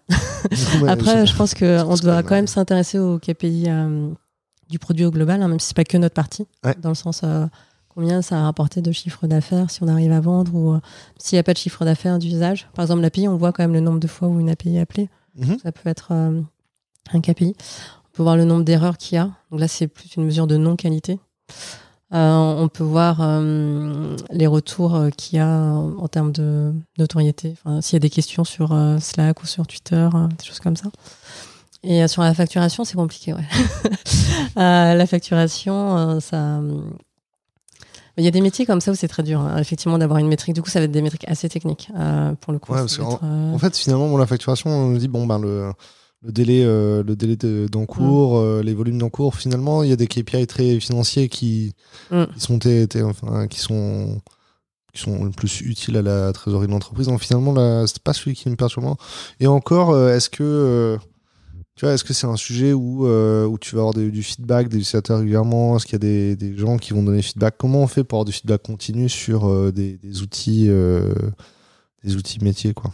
Ouais, Après, je- pense qu'on doit quand même s'intéresser aux KPI euh, du produit au global, hein, même si c'est pas que notre partie, Ouais. dans le sens euh, combien ça a rapporté de chiffre d'affaires, si on arrive à vendre ou euh, s'il n'y a pas de chiffre d'affaires d'usage. Par exemple, l'API, on voit quand même le nombre de fois où une API est appelée. Mhm. Ça peut être un KPI. On peut voir le nombre d'erreurs qu'il y a. Donc là, c'est plus une mesure de non-qualité. Euh, on peut voir euh, les retours euh, qu'il y a en, termes de notoriété. Enfin, S'il y a des questions sur Slack ou sur Twitter, des choses comme ça. Et sur la facturation, c'est compliqué, ouais. La facturation, ça. Il y a des métiers comme ça où c'est très dur, hein, effectivement, d'avoir une métrique. Du coup, ça va être des métriques assez techniques, euh, pour le coup. Ouais, parce euh, En fait, finalement, bon, la facturation, on dit bon ben le le délai euh, le délai de- d'encours, Mm. euh, les volumes d'encours. Finalement, il y a des KPI très financiers qui, Mm. qui sont enfin qui sont qui sont le plus utiles à la trésorerie de l'entreprise. Donc finalement, c'est pas celui qui me perturbe. Et encore, euh, est-ce que tu vois, est-ce que c'est un sujet où, euh, où tu vas avoir des- du feedback des utilisateurs régulièrement? Est-ce qu'il y a des, des gens qui vont donner feedback? Comment on fait pour avoir du feedback continu sur euh, des, des outils euh, des outils métiers quoi?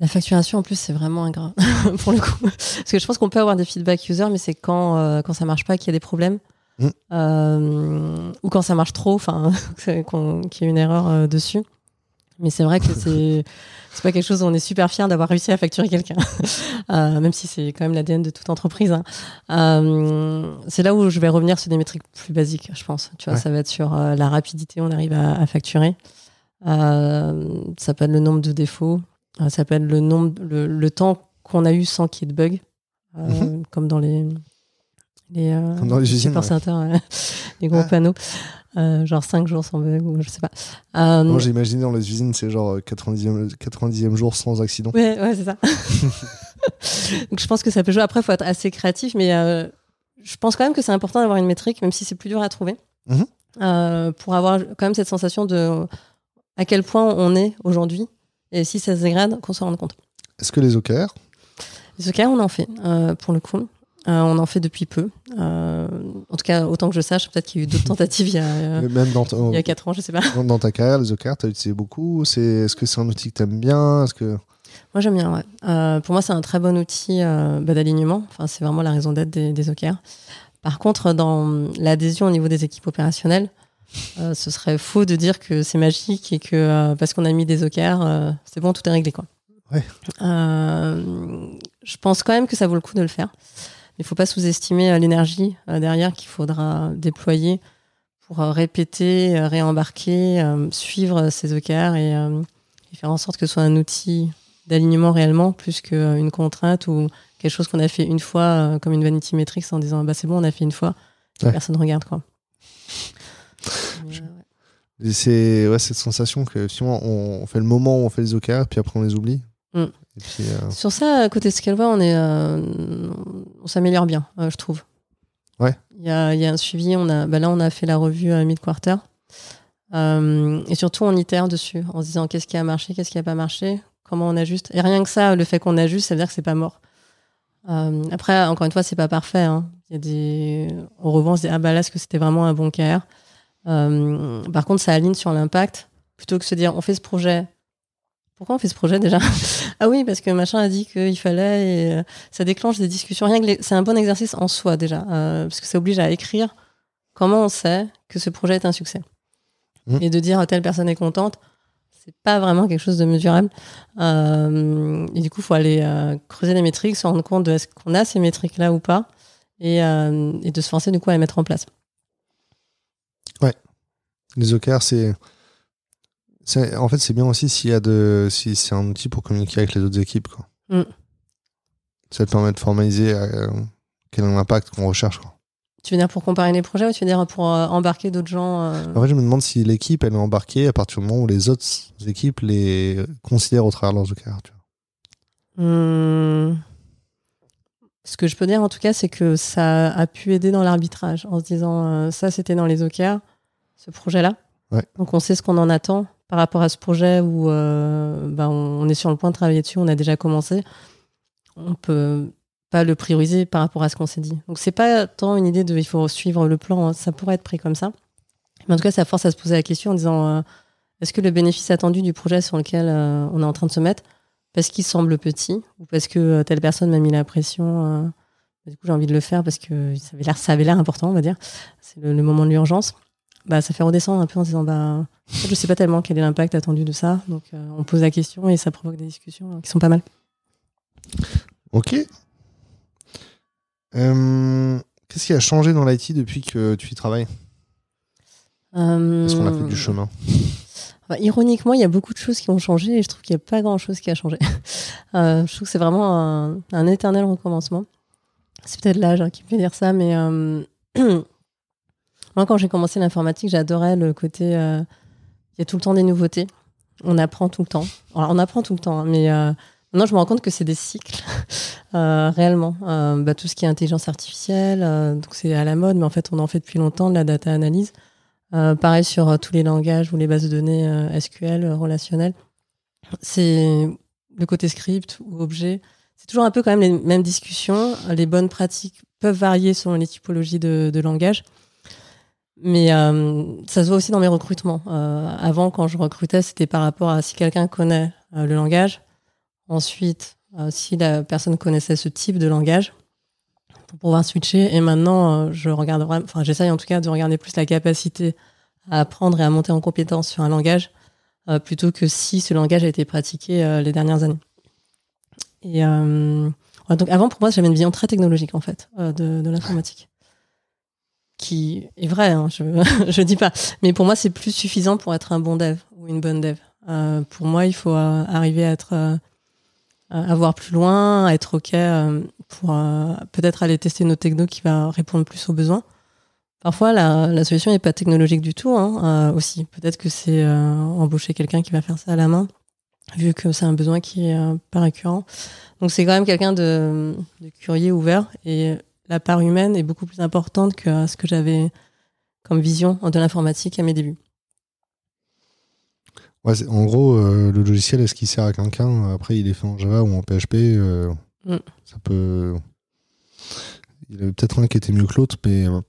La facturation, en plus, c'est vraiment ingrat, pour le coup. Parce que je pense qu'on peut avoir des feedback users, mais c'est quand, euh, quand ça marche pas qu'il y a des problèmes. Mm. Euh, ou quand ça marche trop, enfin, qu'il y a une erreur euh, dessus. Mais c'est vrai que c'est c'est pas quelque chose où on est super fier d'avoir réussi à facturer quelqu'un, Euh, même si c'est quand même l'ADN de toute entreprise. hein. Euh, c'est là où je vais revenir sur des métriques plus basiques, je pense. Tu vois, Ouais. ça va être sur euh, la rapidité, on arrive à, à facturer. Ça peut être le nombre de défauts, ça être le nombre, le, le temps qu'on a eu sans qu'il y ait de bugs, euh, comme dans les les, euh, Mhm. Comme dans les usines, ouais. les gros Ah. panneaux, euh, genre 5 jours sans bug ou je sais pas. Euh, Moi, j'ai imaginé dans les usines, c'est genre euh, 90e, 90e jour sans accident. Ouais, ouais, c'est ça. Donc je pense que ça peut jouer. Après, il faut être assez créatif, mais euh, je pense quand même que c'est important d'avoir une métrique, même si c'est plus dur à trouver, Mhm. euh, pour avoir quand même cette sensation de à quel point on est aujourd'hui et si ça se dégrade, qu'on s'en rende compte. Est-ce que les OKR Les OKR, on en fait, euh, pour le coup. Euh, on en fait depuis peu. Euh, en tout cas, autant que je sache, peut-être qu'il y a eu d'autres tentatives il y a, Même dans, ta- il y a 4 ans, je sais pas. dans- ta carrière, les OKR, tu as utilisé beaucoup C'est Est-ce que c'est un outil que tu aimes bien? Est-ce que... Moi, j'aime bien, ouais. Pour moi, c'est un très bon outil bah, d'alignement. Enfin, c'est vraiment la raison d'être des, des OKR. Par contre, dans l'adhésion au niveau des équipes opérationnelles, euh, ce serait faux de dire que c'est magique et que euh, parce qu'on a mis des OKR, euh, c'est bon, tout est réglé. Quoi. Ouais. Je pense quand même que ça vaut le coup de le faire. Il ne faut pas sous-estimer l'énergie derrière qu'il faudra déployer pour répéter, réembarquer, suivre ces OKR et, et faire en sorte que ce soit un outil d'alignement réellement plus qu'une contrainte ou quelque chose qu'on a fait une fois comme une vanity metrics en disant bah c'est bon on a fait une fois Ouais. personne regarde quoi ouais. C'est ouais, cette sensation que finalement, on, fait le moment où on fait les OKR, puis après on les oublie. Mm. Et puis, euh, sur ça côté Scaleway on est euh, on s'améliore bien euh, je trouve Ouais. il y a, y a un suivi on a bah là on a fait la revue à Euh, et surtout on itère dessus en se disant qu'est-ce qui a marché qu'est-ce qui a pas marché comment on ajuste et rien que ça le fait qu'on ajuste ça veut dire que c'est pas mort après encore une fois c'est pas parfait hein. il y a des on revend on se dit ah bah là est-ce que c'était vraiment un bon KR par contre ça aligne sur l'impact plutôt que se dire on fait ce projet pourquoi on fait ce projet déjà? Ah oui, parce que machin a dit qu'il fallait et euh, ça déclenche des discussions. Rien que les- c'est un bon exercice en soi déjà, euh, parce que ça oblige à écrire comment on sait que ce projet est un succès. Mhm. Et de dire telle personne est contente, c'est pas vraiment quelque chose de mesurable. Euh, et du coup, il faut aller euh, creuser les métriques, se rendre compte de est-ce qu'on a ces métriques là ou pas, et, euh, et de se forcer du coup à les mettre en place. Les OKR, c'est. En fait, c'est bien aussi s'il y a de, si c'est un outil pour communiquer avec les autres équipes. Quoi. Mm. Ça te permet de formaliser euh, quel est l'impact qu'on recherche. Quoi. Tu veux dire pour comparer les projets ou tu veux dire pour euh, embarquer d'autres gens euh, En fait, je me demande si l'équipe, elle est embarquée à partir du moment où les autres équipes les considèrent au travers de leurs OKR. Tu vois. hmm, Ce que je peux dire en tout cas, c'est que ça a pu aider dans l'arbitrage en se disant ça c'était dans les OKR, ce projet-là. Donc on sait ce qu'on en attend par rapport à ce projet où ben, on est sur le point de travailler dessus, on a déjà commencé. On peut pas le prioriser par rapport à ce qu'on s'est dit. Donc c'est pas tant une idée de il faut suivre le plan, hein. ça pourrait être pris comme ça. Mais en tout cas, ça force à se poser la question en disant euh, est-ce que le bénéfice attendu du projet sur lequel euh, on est en train de se mettre, parce qu'il semble petit ou parce que euh, telle personne m'a mis la pression, du coup j'ai envie de le faire parce que ça avait l'air, ça avait l'air important, on va dire, c'est le, moment de l'urgence. Bah, ça fait redescendre un peu en disant bah je sais pas tellement quel est l'impact attendu de ça, donc on pose la question et ça provoque des discussions qui sont pas mal. Ok, euh, qu'est-ce qui a changé dans l'IT depuis que tu y travailles? Est-ce qu'on a fait du euh, chemin Ironiquement, il y a beaucoup de choses qui ont changé et je trouve qu'il n'y a pas grand-chose qui a changé. Euh, je trouve que c'est vraiment un, éternel recommencement. C'est peut-être l'âge hein, qui me fait dire ça, mais moi, quand j'ai commencé l'informatique, j'adorais le côté. Il y a tout le temps des nouveautés. On apprend tout le temps. Alors, on apprend tout le temps, hein, mais Maintenant, je me rends compte que c'est des cycles, euh, réellement. Euh, bah, tout ce qui est intelligence artificielle, euh, donc c'est à la mode, mais en fait, on en fait depuis longtemps de la data analyse. Pareil sur tous les langages ou les bases de données SQL relationnelles. C'est le côté script ou objet. C'est toujours un peu quand même les mêmes discussions. Les bonnes pratiques peuvent varier selon les typologies de, de langage. Mais ça se voit aussi dans mes recrutements. avant, quand je recrutais, c'était par rapport à si quelqu'un connaît le langage, Ensuite, euh, si la personne connaissait ce type de langage, pour pouvoir switcher. Et maintenant, euh, je regarde enfin, j'essaye en tout cas de regarder plus la capacité à apprendre et à monter en compétence sur un langage, euh, plutôt que si ce langage a été pratiqué les dernières années. Et donc avant, pour moi, j'avais une vision très technologique en fait de, de l'informatique, qui est vrai, hein, je je dis pas, mais pour moi, c'est plus suffisant pour être un bon dev ou une bonne dev. pour moi, il faut arriver à être avoir plus loin, être OK euh, pour euh, peut-être aller tester nos techno qui va répondre plus aux besoins. Parfois, la, la solution n'est pas technologique du tout hein, euh, aussi. Peut-être que c'est embaucher quelqu'un qui va faire ça à la main, vu que c'est un besoin qui est pas récurrent. Donc c'est quand même quelqu'un de, de, curieux, ouvert, et la part humaine est beaucoup plus importante que ce que j'avais comme vision de l'informatique à mes débuts en gros, euh, le logiciel, est-ce qu'il sert à quelqu'un Après, il est fait en Java ou en PHP. Euh, mm. Ça peut. Il y avait peut-être un qui était mieux que l'autre, mais euh,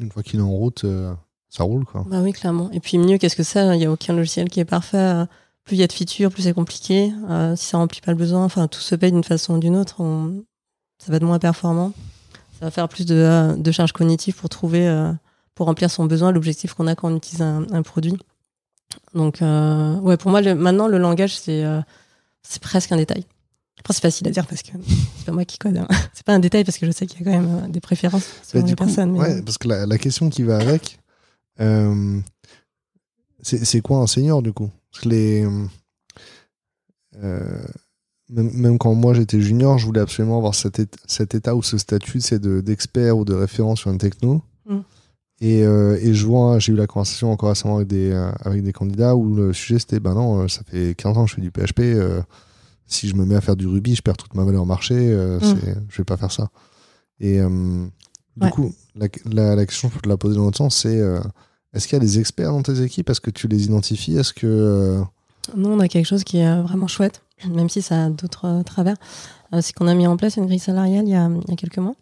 une fois qu'il est en route, ça roule. Quoi. Bah oui, clairement. Et puis mieux, qu'est-ce que c'est Il n'y a aucun logiciel qui est parfait. Plus il y a de features, plus c'est compliqué. si ça remplit pas le besoin, enfin, tout se paye d'une façon ou d'une autre. Ça va être moins performant. Ça va faire plus de, de charges cognitives pour trouver, pour remplir son besoin, l'objectif qu'on a quand on utilise un produit. Donc, euh, ouais, pour moi, maintenant, le langage, c'est euh, presque un détail. Après, c'est facile à dire parce que c'est pas moi qui code. Hein. C'est pas un détail parce que je sais qu'il y a quand même euh, des préférences selon les personnes. Ouais, parce que la, la, question qui va avec, euh, c'est quoi un senior du coup? Parce que les. Même, même, quand moi j'étais junior, je voulais absolument avoir cet, cet état ou ce statut c'est d'expert ou de référent sur une techno. Et, euh, et je vois, j'ai eu la conversation encore récemment avec des, euh, avec des candidats où le sujet c'était ben non, euh, ça fait 15 ans que je fais du PHP. si je me mets à faire du Ruby, je perds toute ma valeur marché. Mm. Je vais pas faire ça. Et du coup, la, la, la, question, pour te la poser dans l'autre sens, c'est est-ce qu'il y a des experts dans tes équipes? Est-ce que tu les identifies? Est-ce que. Non, on a quelque chose qui est vraiment chouette, même si ça a d'autres travers. c'est qu'on a mis en place une grille salariale il y a, il y a quelques mois.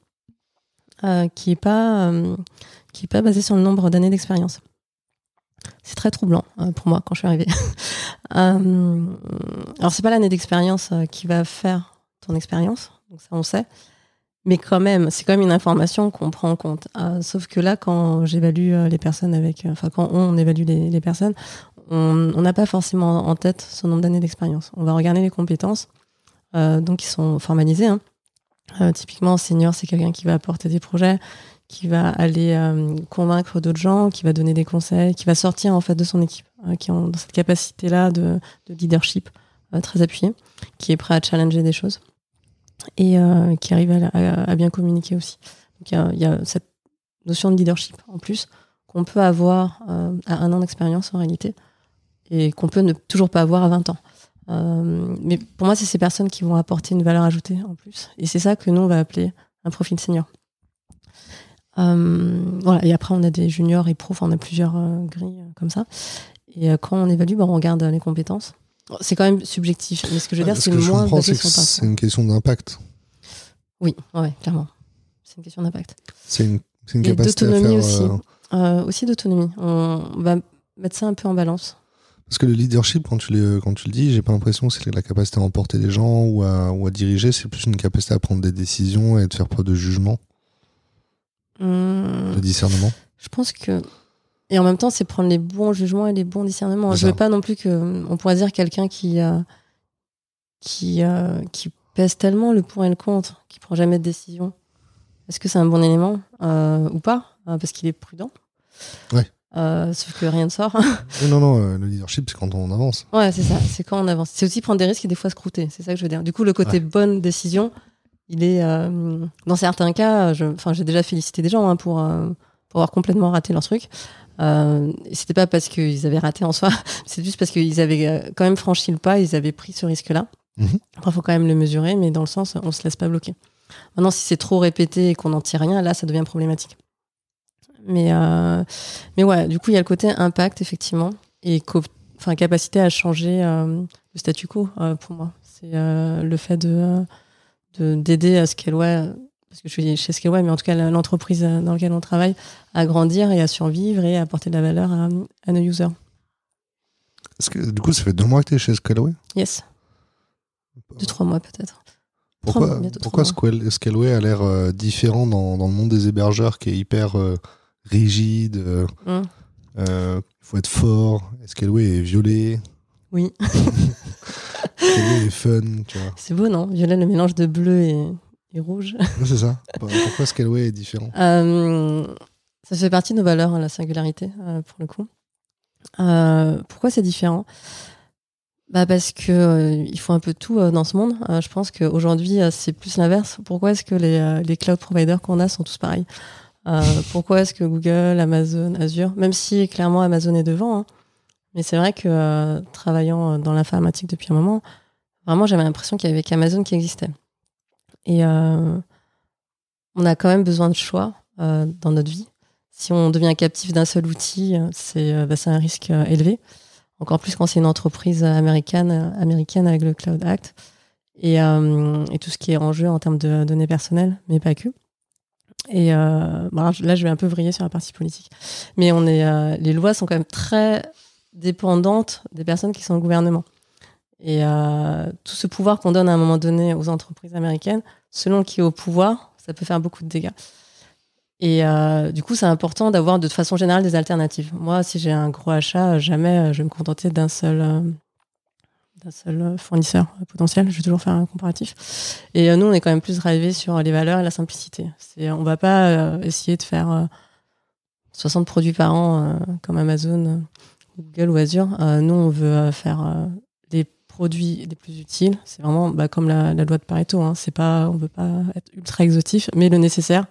qui est pas qui n'est pas basé sur le nombre d'années d'expérience. C'est très troublant euh, pour moi quand je suis arrivée. euh, alors c'est pas l'année d'expérience euh, qui va faire ton expérience, donc ça on sait. Mais quand même, c'est quand même une information qu'on prend en compte. Euh, sauf que là, quand j'évalue les personnes avec, enfin quand on évalue les, personnes, on n'a pas forcément en tête son nombre d'années d'expérience. On va regarder les compétences, donc qui sont formalisées. Hein. typiquement, senior, c'est quelqu'un qui va apporter des projets, qui va aller euh, convaincre d'autres gens, qui va donner des conseils, qui va sortir en fait de son équipe, euh, qui est dans cette capacité-là de, de, leadership euh, très appuyée, qui est prêt à challenger des choses et qui arrive à, à, bien communiquer aussi. Donc il y, y a, cette notion de leadership en plus qu'on peut avoir à un an d'expérience en réalité et qu'on peut ne toujours pas avoir à 20 ans. mais pour moi, c'est ces personnes qui vont apporter une valeur ajoutée en plus. Et c'est ça que nous, on va appeler un profil senior. Voilà. Et après, on a des juniors et pros, on a plusieurs grilles comme ça. Et quand on évalue, bah, on regarde les compétences. C'est quand même subjectif. Mais ce que je veux dire, c'est moins basé sur C'est une question d'impact. Oui, ouais, clairement. C'est une question d'impact. C'est une, une capacité d'autonomie aussi. aussi d'autonomie. On va mettre ça un peu en balance. Parce que le leadership, quand tu, le, quand tu le dis, j'ai pas l'impression que c'est la capacité à emporter les gens ou à, ou à diriger, c'est plus une capacité à prendre des décisions et de faire preuve de jugement, mmh. de discernement. Je pense que. Et en même temps, c'est prendre les bons jugements et les bons discernements. Je veux pas non plus que. On pourrait dire quelqu'un qui. Euh, qui, euh, qui pèse tellement le pour et le contre, qui prend jamais de décision. Est-ce que c'est un bon élément? Euh, ou pas? Parce qu'il est prudent. Ouais. Euh, sauf que rien ne sort. non, non, euh, le leadership, c'est quand on avance. Ouais, c'est ça, c'est quand on avance. C'est aussi prendre des risques et des fois scrouter, c'est ça que je veux dire. Du coup, le côté bonne décision, il est. Euh, dans certains cas, j'ai déjà félicité des gens hein, pour, pour avoir complètement raté leur truc. Euh, c'était pas parce qu'ils avaient raté en soi, c'est juste parce qu'ils avaient quand même franchi le pas, ils avaient pris ce risque-là. Mhm. Après, il faut quand même le mesurer, mais dans le sens, on se laisse pas bloquer. Maintenant, si c'est trop répété et qu'on n'en tire rien, là, ça devient problématique. Mais, euh, mais ouais, du coup, il y a le côté impact, effectivement, et enfin, capacité à changer euh, le statu quo euh, pour moi. C'est le fait de d'aider à Scaleway, parce que je suis chez Scaleway, mais en tout cas l'entreprise dans laquelle on travaille, à grandir et à survivre et à apporter de la valeur à, nos users. Que du coup, ça fait deux mois que tu es chez Scaleway? Yes. Deux, trois mois peut-être. Pourquoi, pourquoi Scaleway a l'air différent dans, dans, le monde des hébergeurs qui est hyper rigide. Euh, hum. euh, il faut être fort? Escalway est violet. Oui. Escalway est fun, tu vois. C'est beau, non? Violet, le mélange de bleu et, rouge. c'est ça. Pourquoi Scalway est différent? Euh, Ça fait partie de nos valeurs, hein, la singularité, pour le coup. pourquoi c'est différent? Bah parce que il faut un peu tout dans ce monde. je pense qu'aujourd'hui c'est plus l'inverse. Pourquoi est-ce que les, les cloud providers qu'on a sont tous pareils? Euh, pourquoi est-ce que Google, Amazon, Azure, même si clairement Amazon est devant, hein, mais c'est vrai que euh, travaillant euh, dans l'informatique depuis un moment, vraiment j'avais l'impression qu'il y avait qu'Amazon qui existait. Et on a quand même besoin de choix dans notre vie. Si on devient captif d'un seul outil, c'est bah, un risque élevé. Encore plus quand c'est une entreprise américaine, américaine avec le Cloud Act et, tout ce qui est en jeu en termes de données personnelles, mais pas que. Et euh, là, je vais un peu vriller sur la partie politique. Mais on est, euh, les lois sont quand même très dépendantes des personnes qui sont au gouvernement. Et euh, tout ce pouvoir qu'on donne à un moment donné aux entreprises américaines, selon qui est au pouvoir, ça peut faire beaucoup de dégâts. Et du coup, c'est important d'avoir de façon générale des alternatives. Moi, si j'ai un gros achat, jamais je vais me contenter d'un seul seul euh, fournisseur potentiel. Je vais toujours faire un comparatif. Et euh, nous, on est quand même plus drivé sur les valeurs et la simplicité. C'est, on va pas euh, essayer de faire 60 produits par an comme Amazon, Google ou Azure. nous, on veut faire des produits les plus utiles. C'est vraiment bah, comme la, loi de Pareto. Hein. C'est pas, on veut pas être ultra exotif, mais le nécessaire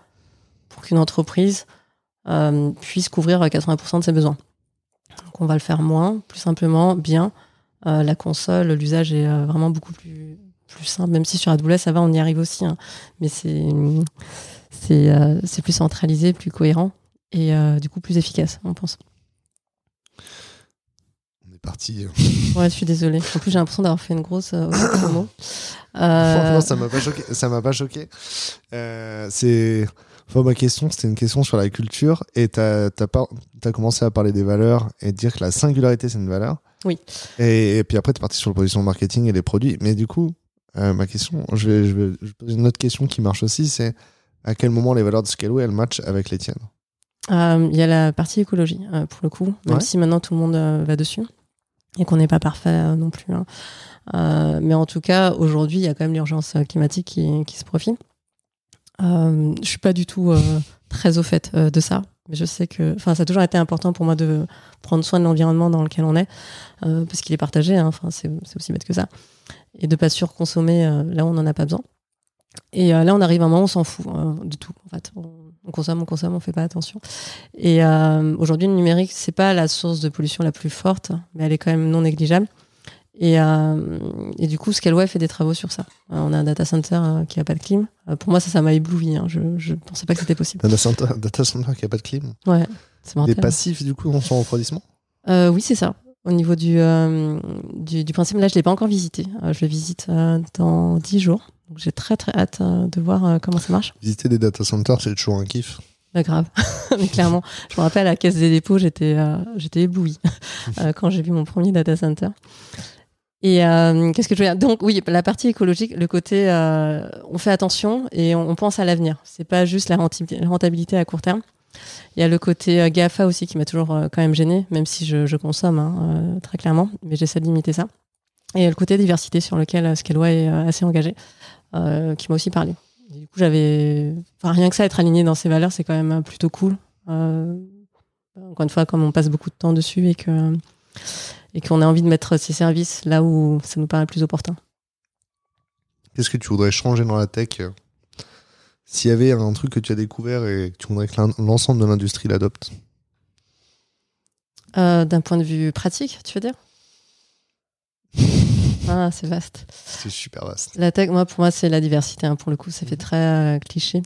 pour qu'une entreprise puisse couvrir 80% de ses besoins. Donc, on va le faire moins, plus simplement, bien euh, la console, l'usage est euh, vraiment beaucoup plus, simple, même si sur AWS, ça va, on y arrive aussi. Hein. Mais c'est euh, c'est plus centralisé, plus cohérent et du coup plus efficace, on pense. Est parti. Ouais, je suis désolée. En plus, j'ai l'impression d'avoir fait une grosse promo. Franchement, ça m'a pas choqué. Ça m'a pas choqué. c'est Enfin, ma question, c'était une question sur la culture. Et tu as, as, commencé à parler des valeurs et dire que la singularité, c'est une valeur. Oui. Et, puis après, tu es parti sur le position marketing et les produits. Mais du coup, euh, ma question, je vais, je, vais, poser une autre question qui marche aussi c'est à quel moment les valeurs de Scaleway, elles matchent avec les tiennes? Euh, Il y a la partie écologie, euh, pour le coup, même si maintenant tout le monde va dessus et qu'on n'est pas parfait non plus. Hein. mais en tout cas, aujourd'hui, il y a quand même l'urgence climatique qui, se profile. Euh, je suis pas du tout euh, très au fait euh, de ça, mais je sais que, enfin, ça a toujours été important pour moi de prendre soin de l'environnement dans lequel on est, euh, parce qu'il est partagé. Hein, enfin, c'est aussi bête que ça, et de pas surconsommer là où on n'en a pas besoin. Et là, on arrive à un moment où on s'en fout du tout. En fait, consomme, on consomme, on fait pas attention. Et aujourd'hui, le numérique, c'est pas la source de pollution la plus forte, mais elle est quand même non négligeable. Et, et, du coup, Scaleway fait des travaux sur ça. on a un data center qui a pas de clim. pour moi, ça, ça m'a ébloui. Hein. Je, je pensais pas que c'était possible. Un data center, qui a pas de clim. Ouais, c'est Des passifs, du coup, en refroidissement. oui, c'est ça. Au niveau du, du, du, principe, là, je l'ai pas encore visité. je le visite dans 10 jours. Donc j'ai très très hâte de voir comment ça marche. Visiter des data centers, c'est toujours un kiff. Pas grave, mais clairement, je me rappelle à la caisse des dépôts, j'étais euh, j'étais éblouie euh, quand j'ai vu mon premier data center. Et euh, qu'est-ce que je veux dire? Donc oui, la partie écologique, le côté on fait attention et on, pense à l'avenir. C'est pas juste la rentabilité à court terme. Il y a le côté GAFA aussi qui m'a toujours quand même gêné, même si je, consomme hein, très clairement, mais j'essaie de limiter ça. Et le côté diversité sur lequel Scaleway est assez engagé, qui m'a aussi parlé du coup, j'avais. Enfin, rien que ça, être aligné dans ces valeurs, c'est quand même plutôt cool. Euh, encore une fois, comme on passe beaucoup de temps dessus et que et qu'on a envie de mettre ces services là où ça nous paraît plus opportun. Qu'est-ce que tu voudrais changer dans la tech euh, S'il y avait un truc que tu as découvert et que tu voudrais que l'ensemble de l'industrie l'adopte? Euh, D'un point de vue pratique, tu veux dire? ah, c'est vaste. C'est super vaste. La tech, moi, pour moi, c'est la diversité. Hein, pour le coup, ça fait très euh, cliché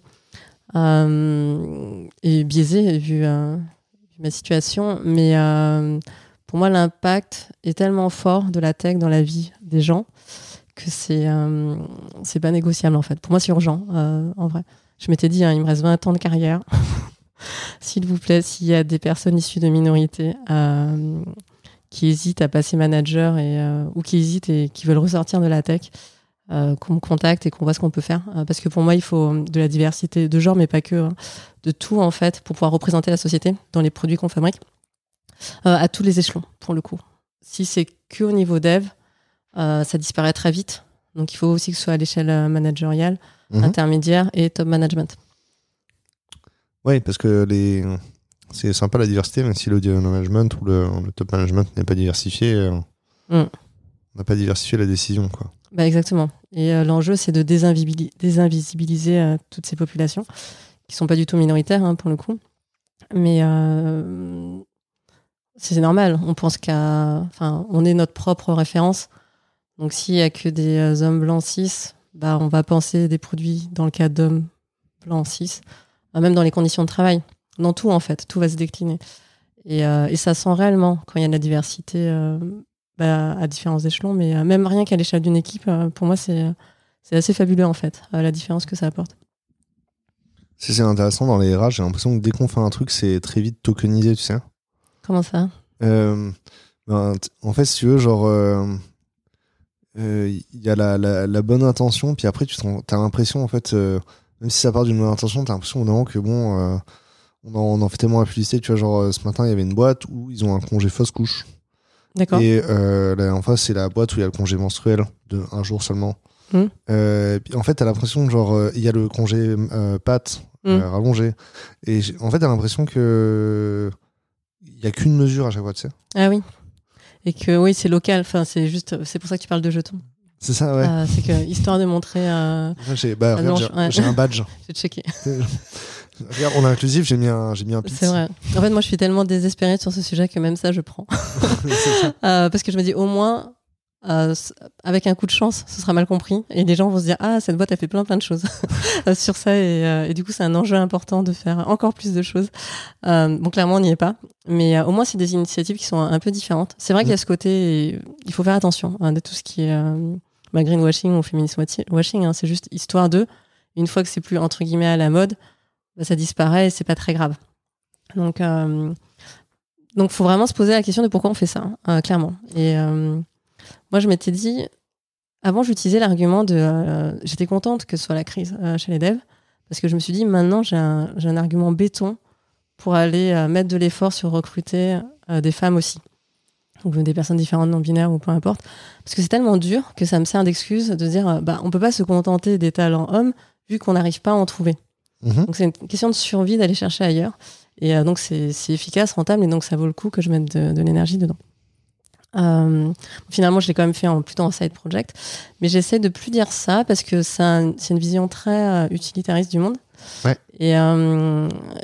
euh, et biaisé vu, euh, ma situation. Mais pour moi, l'impact est tellement fort de la tech dans la vie des gens que c'est c'est pas négociable en fait. Pour moi, c'est urgent en vrai. Je m'étais dit, hein, il me reste 20 ans de carrière. S'il vous plaît, s'il y a des personnes issues de minorités qui hésitent à passer manager et, euh, ou qui hésitent et qui veulent ressortir de la tech, euh, qu'on me contacte et qu'on voit ce qu'on peut faire. Euh, parce que pour moi, il faut de la diversité de genre, mais pas que, hein, de tout en fait, pour pouvoir représenter la société dans les produits qu'on fabrique, à tous les échelons, pour le coup. Si c'est que au niveau dev, ça disparaît très vite. Donc il faut aussi que ce soit à l'échelle managériale, mhm. intermédiaire et top management. Oui, parce que les, c'est sympa la diversité, même si le management ou le, top management n'est pas diversifié, euh, mm. on n'a pas diversifié la décision. Quoi. Bah exactement. Et euh, l'enjeu, c'est de désinvisibiliser euh, toutes ces populations, qui sont pas du tout minoritaires hein, pour le coup. Mais c'est normal. On pense qu'à. Enfin, on est notre propre référence. Donc s'il n'y a que des hommes blancs cis, bah, on va penser des produits dans le cas d'hommes blancs cis, même dans les conditions de travail dans tout en fait, tout va se décliner. Et, euh, et ça sent réellement quand il y a de la diversité euh, bah, à différents échelons, mais euh, même rien qu'à l'échelle d'une équipe, pour moi c'est assez fabuleux en fait, la différence que ça apporte. C'est intéressant dans les RH, j'ai l'impression que dès qu'on fait un truc, c'est très vite tokenisé, tu sais. Comment ça? Ben, En fait, si tu veux, genre, il y a la, la, bonne intention, puis après, tu as l'impression, en fait, même si ça part d'une bonne intention, tu as l'impression que bon, on en, on en fait tellement la publicité, tu vois, genre euh, ce matin il y avait une boîte où ils ont un congé fausse couche. D'accord. Et euh, là, en face c'est la boîte où il y a le congé menstruel de un jour seulement. Hmm. Euh, en fait, t'as l'impression genre euh, il y a le congé euh, pâte hmm. rallongé. Et en fait, t'as l'impression que il y a qu'une mesure à chaque fois, tu sais. Ah oui. Et que oui, c'est local. Enfin, c'est juste, c'est pour ça que tu parles de jetons. C'est ça, ouais. c'est que histoire de montrer. j'ai bah, j'ai un badge. j'ai checké. Regarde, on est inclusif, j'ai mis un, j'ai mis un C'est vrai. En fait, moi, je suis tellement désespérée sur ce sujet que même ça, je prends. euh, parce que je me dis, au moins, euh, avec un coup de chance, ce sera mal compris et les gens vont se dire ah cette boîte a fait plein plein de choses sur ça et, euh, et, du coup c'est un enjeu important de faire encore plus de choses. Euh, bon clairement on n'y est pas, mais euh, au moins c'est des initiatives qui sont un peu différentes. C'est vrai qu'il y a ce côté, il faut faire attention hein, de tout ce qui est bah, greenwashing ou féminisme washing. Hein, c'est juste histoire de une fois que c'est plus entre guillemets à la mode, bah, ça disparaît et c'est pas très grave. Donc, euh, donc, faut vraiment se poser la question de pourquoi on fait ça, hein, clairement. Et euh, moi, je m'étais dit, avant, j'utilisais l'argument de, euh, j'étais contente que ce soit la crise euh, chez les devs, parce que je me suis dit, maintenant, j'ai un, un, argument béton pour aller mettre de l'effort sur recruter des femmes aussi ou des personnes différentes non binaires ou peu importe parce que c'est tellement dur que ça me sert d'excuse de dire bah on peut pas se contenter des talents hommes vu qu'on n'arrive pas à en trouver Mhm. Donc c'est une question de survie d'aller chercher ailleurs. Et euh, donc c'est efficace, rentable, et donc ça vaut le coup que je mette de, l'énergie dedans. Euh, finalement, je l'ai quand même fait en, plutôt en side project, mais j'essaie de plus dire ça parce que c'est une vision très euh, utilitariste du monde. Ouais. Et,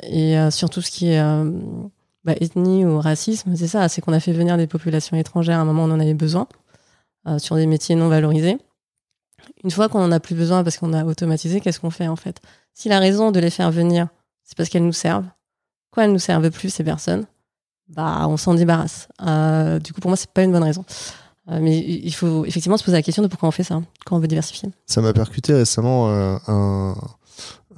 et surtout ce qui est bah, ethnie ou racisme, c'est ça, c'est qu'on a fait venir des populations étrangères à un moment où on en avait besoin. sur des métiers non valorisés. Une fois qu'on en a plus besoin parce qu'on a automatisé, qu'est-ce qu'on fait en fait? Si la raison de les faire venir, c'est parce qu'elles nous servent, quoi elles nous servent plus ces personnes? Bah, on s'en débarrasse. du coup, pour moi, c'est pas une bonne raison. mais il faut effectivement se poser la question de pourquoi on fait ça quand on veut diversifier. Ça m'a percuté récemment un,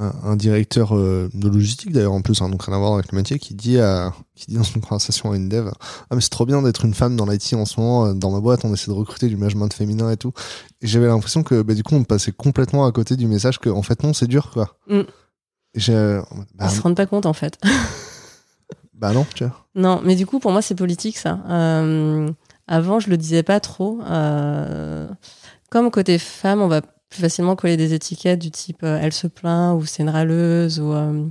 un, directeur euh, de logistique d'ailleurs en plus, hein, donc rien à voir avec le métier, qui dit, à, qui dit dans une conversation à une dev Ah, mais c'est trop bien d'être une femme dans l'IT en ce moment, euh, dans ma boîte, on essaie de recruter du management féminin et tout. Et j'avais l'impression que bah, du coup, on passait complètement à côté du message que en fait, non, c'est dur quoi. Mm. Et bah, Ils se rendent pas compte en fait. bah non, tu vois. Non, mais du coup, pour moi, c'est politique ça. Euh, avant, je le disais pas trop. Comme côté femme, on va plus facilement coller des étiquettes du type euh, elle se plaint ou c'est une râleuse ou euh,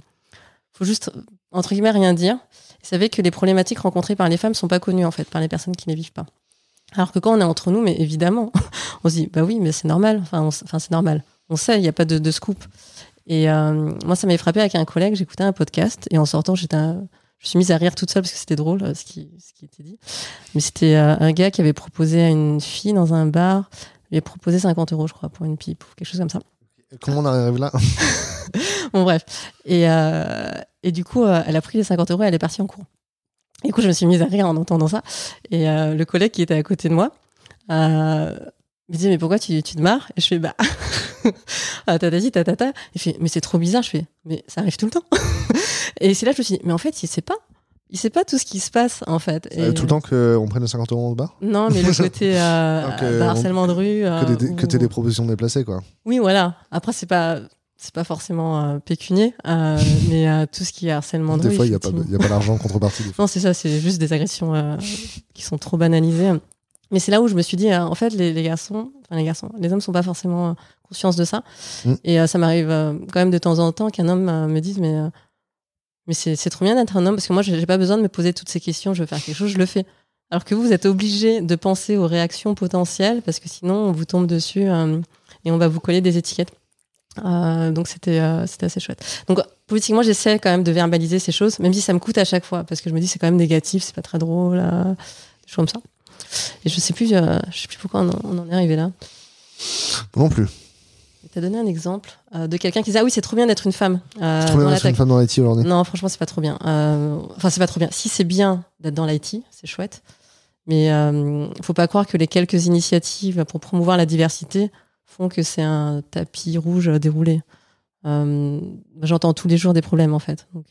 faut juste entre guillemets rien dire. Vous savez que les problématiques rencontrées par les femmes sont pas connues en fait par les personnes qui ne les vivent pas. Alors que quand on est entre nous, mais évidemment, on se dit bah oui, mais c'est normal. Enfin, enfin c'est normal. On sait, il n'y a pas de, scoop. Et euh, moi, ça m'avait frappé avec un collègue. J'écoutais un podcast et en sortant, j'étais, je suis mise à rire toute seule parce que c'était drôle ce qui, ce qui était dit. Mais c'était un gars qui avait proposé à une fille dans un bar lui ai proposé 50 euros, je crois, pour une pipe ou quelque chose comme ça. Comment on arrive là Bon, bref. Et, euh, et du coup, euh, elle a pris les 50 euros et elle est partie en cours. Et du coup, je me suis mise à rire en entendant ça. Et euh, le collègue qui était à côté de moi me dit Mais pourquoi tu, tu te marres? Et je fais Bah, ah, tata dit, tata. Il fait Mais c'est trop bizarre. Je fais Mais ça arrive tout le temps. et c'est là que je me suis dit Mais en fait, il sait pas il sait pas tout ce qui se passe en fait. Et... tout le temps qu'on prenne 50 euros au bar Non, mais le côté euh, harcèlement de rue. que des, des propositions déplacées quoi. Oui, voilà. Après, c'est pas. C'est pas forcément euh, pécunier, euh, mais tout ce qui est harcèlement de rue. Des fois, il n'y a pas, y a pas d'argent en contrepartie. non, c'est ça, c'est juste des agressions qui sont trop banalisées. Mais c'est là où je me suis dit, en fait, les, garçons, enfin les garçons, les hommes sont pas forcément conscients de ça. Mm. Et ça m'arrive quand même de temps en temps qu'un homme me dise, mais mais c'est trop bien d'être un homme parce que moi, j'ai pas besoin de me poser toutes ces questions. Je veux faire quelque chose, je le fais. Alors que vous, vous êtes obligé de penser aux réactions potentielles parce que sinon, on vous tombe dessus euh, et on va vous coller des étiquettes. Euh, donc c'était euh, c'était assez chouette. Donc politiquement, j'essaie quand même de verbaliser ces choses, même si ça me coûte à chaque fois parce que je me dis c'est quand même négatif, c'est pas très drôle, des choses comme ça. Et je sais plus, je sais plus pourquoi on en est arrivé là. Non plus. Tu as donné un exemple euh, de quelqu'un qui disait Ah oui, c'est trop bien d'être une femme. Euh, c'est trop bien d'être une femme dans l'IT aujourd'hui. Non, franchement, c'est pas trop bien. Euh, enfin, c'est pas trop bien. Si c'est bien d'être dans l'IT, c'est chouette. Mais il faut pas croire que les quelques initiatives pour promouvoir la diversité font que c'est un tapis rouge déroulé. J'entends tous les jours des problèmes, en fait. Donc,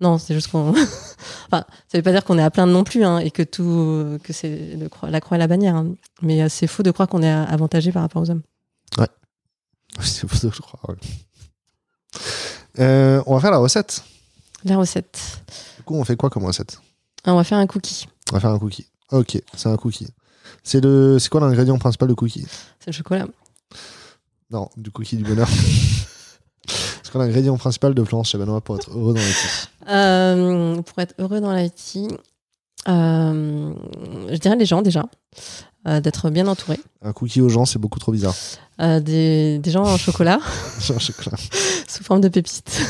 non, c'est juste qu'on. enfin, ça veut pas dire qu'on est à plaindre non plus, hein, et que tout, que c'est la croix et la bannière. Hein. Mais c'est faux de croire qu'on est avantagé par rapport aux hommes. Ouais. C'est je crois. Euh, on va faire la recette. La recette. Du coup, on fait quoi comme recette? Ah, On va faire un cookie. On va faire un cookie. Ok, c'est un cookie. C'est le, c'est quoi l'ingrédient principal du cookie? C'est le chocolat. Non, du cookie du bonheur. c'est quoi l'ingrédient principal de Florence chez Benoît pour être heureux dans l'IT euh, Pour être heureux dans l'IT, euh, je dirais les gens déjà. Euh, d'être bien entouré. Un cookie aux gens, c'est beaucoup trop bizarre. Euh, des, des, gens en chocolat. en chocolat. Sous forme de pépites.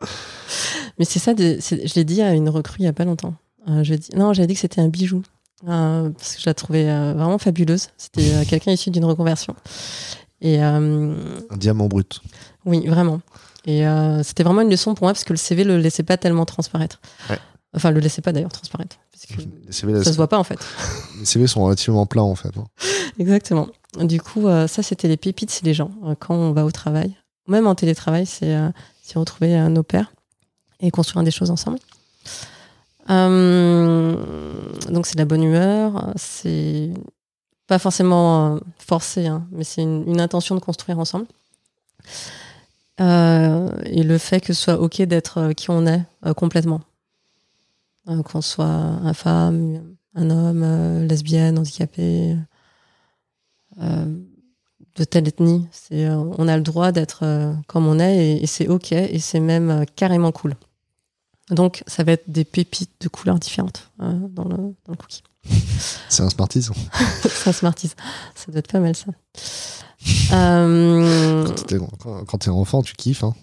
Mais c'est ça, je l'ai dit à une recrue il n'y a pas longtemps. Euh, je dis, non, j'avais dit que c'était un bijou. parce que je la trouvais vraiment fabuleuse. C'était quelqu'un issu d'une reconversion. Et, un diamant brut. Oui, vraiment. Et c'était vraiment une leçon pour moi parce que le CV le laissait pas tellement transparaître. Ouais. Enfin, le laissait pas d'ailleurs. Parce que ça se voit pas en fait. Les CV sont relativement plats en fait. Hein. Exactement. Du coup, euh, ça c'était les pépites, c'est les gens. Euh, quand on va au travail, même en télétravail, c'est euh, retrouver nos pères et construire des choses ensemble. donc c'est de la bonne humeur, c'est pas forcément forcé, hein, mais c'est une, une, intention de construire ensemble. et le fait que ce soit ok d'être qui on est complètement. Euh, qu'on soit un femme, un homme, euh, lesbienne, handicapé, euh, de telle ethnie. C'est, on a le droit d'être comme on est et, c'est ok et c'est même carrément cool. Donc, ça va être des pépites de couleurs différentes dans, le, dans, le, cookie. C'est un Smarties. c'est un Smarties. Ça doit être pas mal, ça. Quand t'es enfant, tu kiffes. Hein.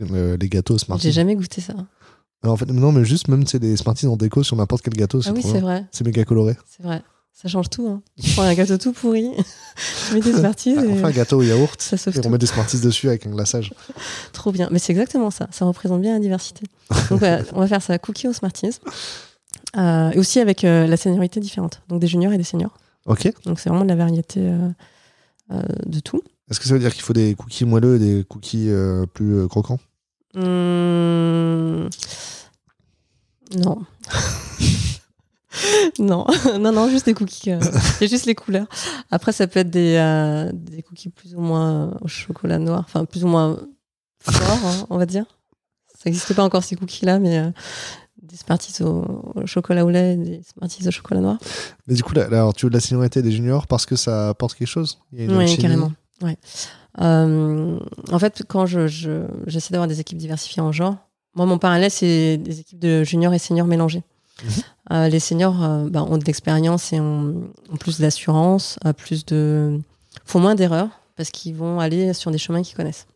Les gâteaux Smarties. J'ai jamais goûté ça en fait, non, mais juste même c'est des Smarties en déco sur n'importe quel gâteau. Ah oui, c'est vrai. C'est méga coloré. C'est vrai. Ça change tout. Hein. Tu prends un gâteau tout pourri, tu mets des Smarties. Ah, et Enfin, un gâteau au yaourt. ça sauve Et tout. on met des Smarties dessus avec un glaçage. Trop bien. Mais c'est exactement ça. Ça représente bien la diversité. Donc on va faire ça cookie aux Smarties. Euh, et aussi avec euh, la seniorité différente. Donc des juniors et des seniors. Ok. Donc c'est vraiment de la variété euh, de tout. Est-ce que ça veut dire qu'il faut des cookies moelleux et des cookies plus croquants? Hum, Non. non, non, non, juste des cookies. euh, C'est juste les couleurs. Après, ça peut être des, euh, des cookies plus ou moins au chocolat noir, enfin plus ou moins forts, hein, on va dire. Ça n'existe pas encore ces cookies-là, mais euh, des Smarties au, au chocolat au lait, des Smarties au chocolat noir. Mais du coup, là, alors, tu veux de la seniorité des juniors parce que ça apporte quelque chose? Il y a une Oui, alchimie? carrément. Ouais. Euh, en fait, quand je, je- j'essaie d'avoir des équipes diversifiées en genre, moi, mon parallèle, c'est des équipes de juniors et seniors mélangés. Mhm. Euh, les seniors euh, bah, ont de l'expérience et ont, ont plus d'assurance, plus de, font moins d'erreurs parce qu'ils vont aller sur des chemins qu'ils connaissent.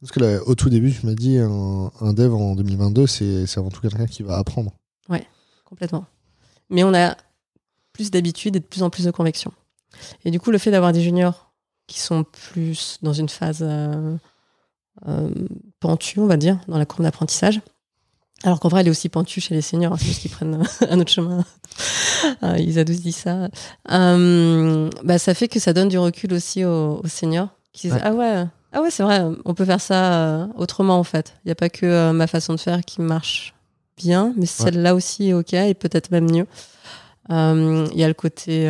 Parce que là, au tout début, tu m'as dit un, un dev en 2022, c'est c'est avant tout quelqu'un qui va apprendre. Complètement. Mais on a plus d'habitude et de plus en plus de conviction. Et du coup, le fait d'avoir des juniors qui sont plus dans une phase euh, euh, pentue, on va dire, dans la courbe d'apprentissage, alors qu'en vrai, elle est aussi pentue chez les seniors, hein, c'est juste qu'ils prennent un autre chemin. Euh, ils a tous dit ça. Euh, bah, ça fait que ça donne du recul aussi aux, aux seniors qui disent Ouais. Ah ouais, ah ouais c'est vrai, on peut faire ça autrement en fait. Il n'y a pas que euh, ma façon de faire qui marche bien, mais celle-là aussi est ok et peut-être même mieux. Euh, Il y a le côté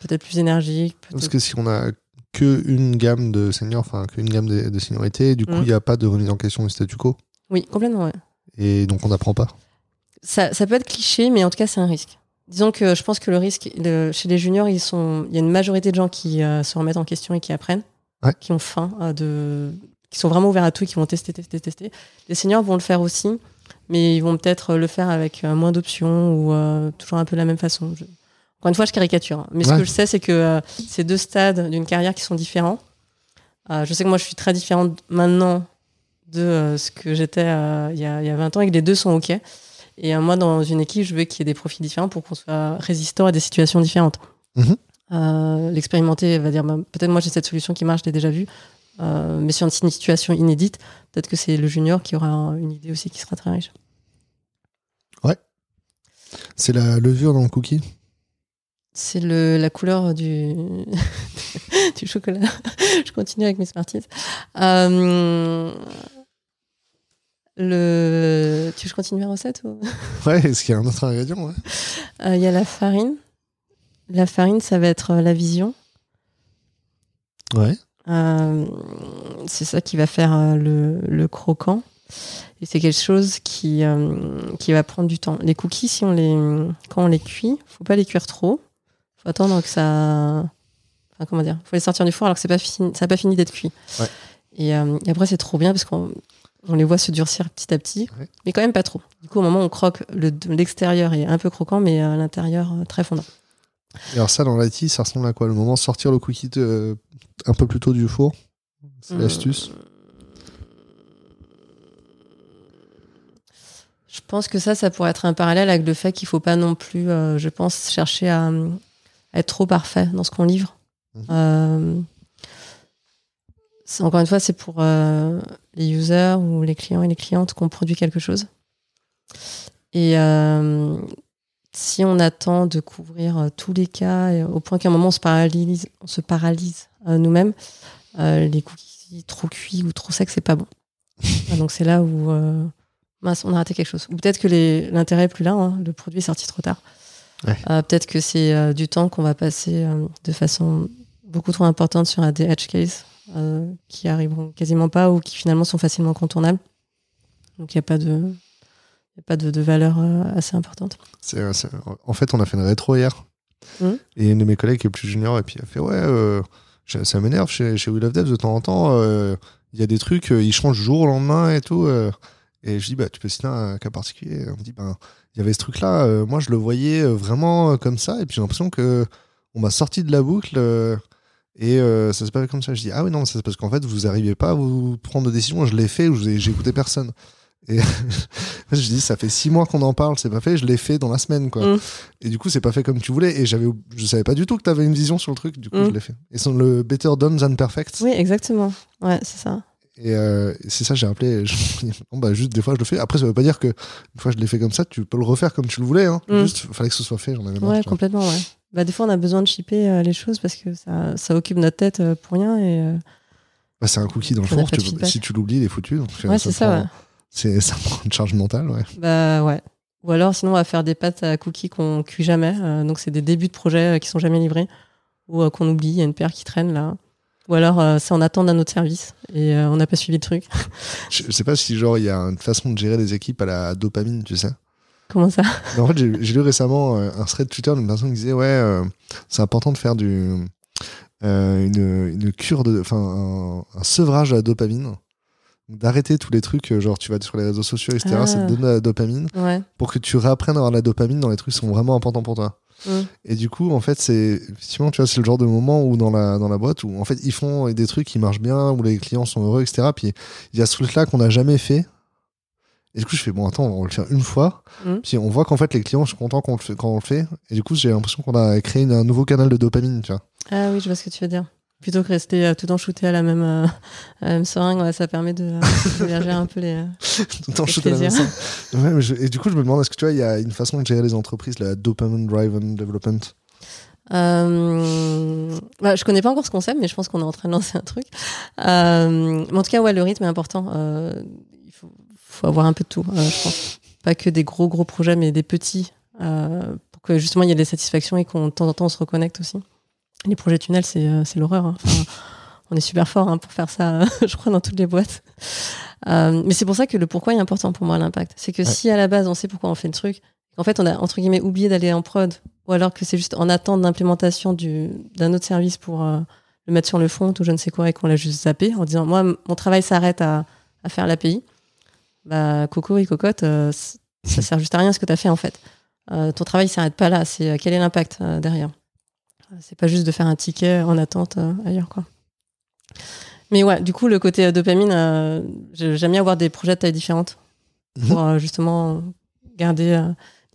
peut-être plus énergique. Parce que si on a que une gamme de seniors, enfin qu'une gamme de, de seniorité, du coup, il Mhm. n'y a pas de remise en question du statu quo. Oui, complètement, ouais. Et donc, on n'apprend pas. Ça, ça peut être cliché, mais en tout cas, c'est un risque. Disons que je pense que le risque, le- chez les juniors, ils sont, il y a une majorité de gens qui euh, se remettent en question et qui apprennent, Ouais. qui ont faim, euh, de, qui sont vraiment ouverts à tout et qui vont tester, tester, tester. Les seniors vont le faire aussi, mais ils vont peut-être le faire avec euh, moins d'options ou toujours un peu de la même façon. Je- Encore une fois, je caricature. hein. Mais ce Ouais. que je sais, c'est que euh, c'est deux stades d'une carrière qui sont différents. Euh, je sais que moi, je suis très différente maintenant de euh, ce que j'étais euh, il y, a, il y a 20 ans et que les deux sont OK. Et moi, dans une équipe, je veux qu'il y ait des profils différents pour qu'on soit résistant à des situations différentes. Euh, L'expérimenté va dire bah, peut-être moi j'ai cette solution qui marche, je l'ai déjà vue. Mais sur une situation inédite, peut-être que c'est le junior qui aura une idée aussi qui sera très riche. C'est la levure dans le cookie C'est le- la couleur du, du chocolat. je continue avec mes Smarties. Euh, le... Tu veux que je continue la recette ou... Ouais, est-ce qu'il y a un autre ingrédient ouais Euh, Il y a la farine. La farine, ça va être euh, la vision. Ouais. Euh, c'est ça qui va faire le, le croquant. Et c'est quelque chose qui, euh, qui va prendre du temps. Les cookies, si on les, quand on les cuit, faut pas les cuire trop. Faut attendre que ça. Enfin, comment dire faut les sortir du four alors que c'est pas fini, ça n'a pas fini d'être cuit. Ouais. Et, euh, et après, c'est trop bien parce qu'on on les voit se durcir petit à petit, Ouais. mais quand même pas trop. Du coup, au moment où on croque, le- l'extérieur est un peu croquant, mais euh, l'intérieur euh, très fondant. Et alors, ça, dans l'IT, ça ressemble à quoi? Le moment de sortir le cookie de- un peu plus tôt du four? C'est l'astuce? Je pense que ça, ça pourrait être un parallèle avec le fait qu'il faut pas non plus, euh, je pense, chercher à, à être trop parfait dans ce qu'on livre. Mhm. Euh, encore une fois, c'est pour euh, les users ou les clients et les clientes qu'on produit quelque chose. Et euh, si on attend de couvrir tous les cas, au point qu'à un moment on se paralyse, on se paralyse nous-mêmes, les cookies trop cuits ou trop secs, c'est pas bon. Donc c'est là où mince, on a raté quelque chose. Ou peut-être que l'intérêt est plus là, hein, le produit est sorti trop tard. Ouais. Euh, peut-être que c'est euh, du temps qu'on va passer euh, de façon beaucoup trop importante sur des edge cases qui arriveront quasiment pas ou qui finalement sont facilement contournables. Donc il n'y a pas de, a pas de, de valeur assez importante. En fait, on a fait une rétro hier. Mhm. Et une de mes collègues qui est plus junior, et puis elle fait Ouais, ça m'énerve chez, chez Will of Devs de temps en temps. Il y a des trucs, ils changent du jour au lendemain et tout. et je dis Bah, tu peux citer un cas particulier On me dit Ben, il y avait ce truc-là, euh, moi je le voyais euh, vraiment euh, comme ça, et puis j'ai l'impression que on m'a sorti de la boucle. euh, et euh, ça se passe comme ça. Je dis Ah oui, non, c'est parce qu'en fait, vous n'arrivez pas à vous prendre de décision. Je l'ai fait, ai- j'ai écouté personne. Et je dis, ça fait six mois qu'on en parle, c'est pas fait, je l'ai fait dans la semaine, quoi. Mm. Et du coup, c'est pas fait comme tu voulais. Et j'avais, je savais pas du tout que t'avais une vision sur le truc, du coup, Mm. je l'ai fait. Et c'est le Better Done Than Perfect. Oui, exactement. Ouais, c'est ça. Et euh, c'est ça, j'ai appelé. Je... non, bah, juste des fois, je le fais. Après, ça veut pas dire que une fois que je l'ai fait comme ça, tu peux le refaire comme tu le voulais. Hein. Mm. Juste, fallait que ce soit fait, j'en avais marre. Ouais, tu vois. complètement, ouais. Bah, des fois, on a besoin de shipper euh, les choses parce que ça, ça occupe notre tête euh, pour rien. Et, Bah, c'est un cookie dans le four, tu si tu l'oublies, il est foutu. Donc, Ouais, c'est ça, prend- ouais. c'est- ça prend une charge mentale, ouais. Bah, ouais. Ou alors, sinon, on va faire des pâtes à cookies qu'on cuit jamais. donc, c'est des débuts de projet euh, qui sont jamais livrés ou qu'on oublie. Il y a une paire qui traîne là. Ou alors, euh, c'est en attente d'un autre service et euh, on n'a pas suivi le truc. Je je sais pas si, genre, il y a une façon de gérer les équipes à la dopamine, tu sais. Comment ça? En fait, j'ai lu récemment euh, un thread Twitter d'une personne qui disait Ouais, euh, c'est important de faire du, une, une cure de. Enfin, un, un sevrage à la dopamine. D'arrêter tous les trucs, genre tu vas sur les réseaux sociaux, etc. Ah. Ça te donne de la dopamine Ouais. pour que tu réapprennes à avoir de la dopamine dans les trucs qui sont vraiment importants pour toi. Mm. Et du coup, en fait, c'est effectivement, tu vois, c'est le genre de moment où dans la, dans la boîte où en fait ils font des trucs qui marchent bien, où les clients sont heureux, etc. Puis il y a ce truc-là qu'on n'a jamais fait. Et du coup, je fais bon, attends, on va le faire une fois. Mm. Puis on voit qu'en fait, les clients sont contents qu'on le fait, quand on le fait. Et du coup, j'ai l'impression qu'on a créé un nouveau canal de dopamine, tu vois. Ah oui, je vois ce que tu veux dire. Plutôt que rester euh, tout le temps shooté à la même, euh, à la même seringue, ouais, ça permet de, de gérer un peu les. euh, Tout le temps, suis de la même. Ouais, je- et du coup, je me demande, est-ce que tu vois, il y a une façon de gérer les entreprises, la dopamine driven development? Euh, bah, je connais pas encore ce concept, mais je pense qu'on est en train de lancer un truc. Euh, mais en tout cas, ouais, le rythme est important. Euh, il faut, faut avoir un peu de tout, euh, je pense. Pas que des gros gros projets, mais des petits, euh, pour que justement il y ait des satisfactions et qu'on de temps en temps on se reconnecte aussi. Les projets tunnels, c'est euh, c'est l'horreur. hein. Enfin, on est super fort hein, pour faire ça, je crois, dans toutes les boîtes. Euh, mais c'est pour ça que le pourquoi est important pour moi, l'impact. C'est que Ouais. si à la base on sait pourquoi on fait le truc, en fait on a entre guillemets oublié d'aller en prod, ou alors que c'est juste en attente d'implémentation du- d'un autre service pour euh, le mettre sur le front ou je ne sais quoi et qu'on l'a juste zappé en disant moi mon travail s'arrête à, à faire l'API, bah coco et cocotte, euh, ça sert juste à rien ce que tu as fait en fait. Euh, ton travail s'arrête pas là, c'est euh, quel est l'impact euh, derrière? C'est pas juste de faire un ticket en attente euh, ailleurs quoi. Mais ouais, du coup le côté euh, dopamine, euh, j'aime bien avoir des projets de taille différente pour euh, justement garder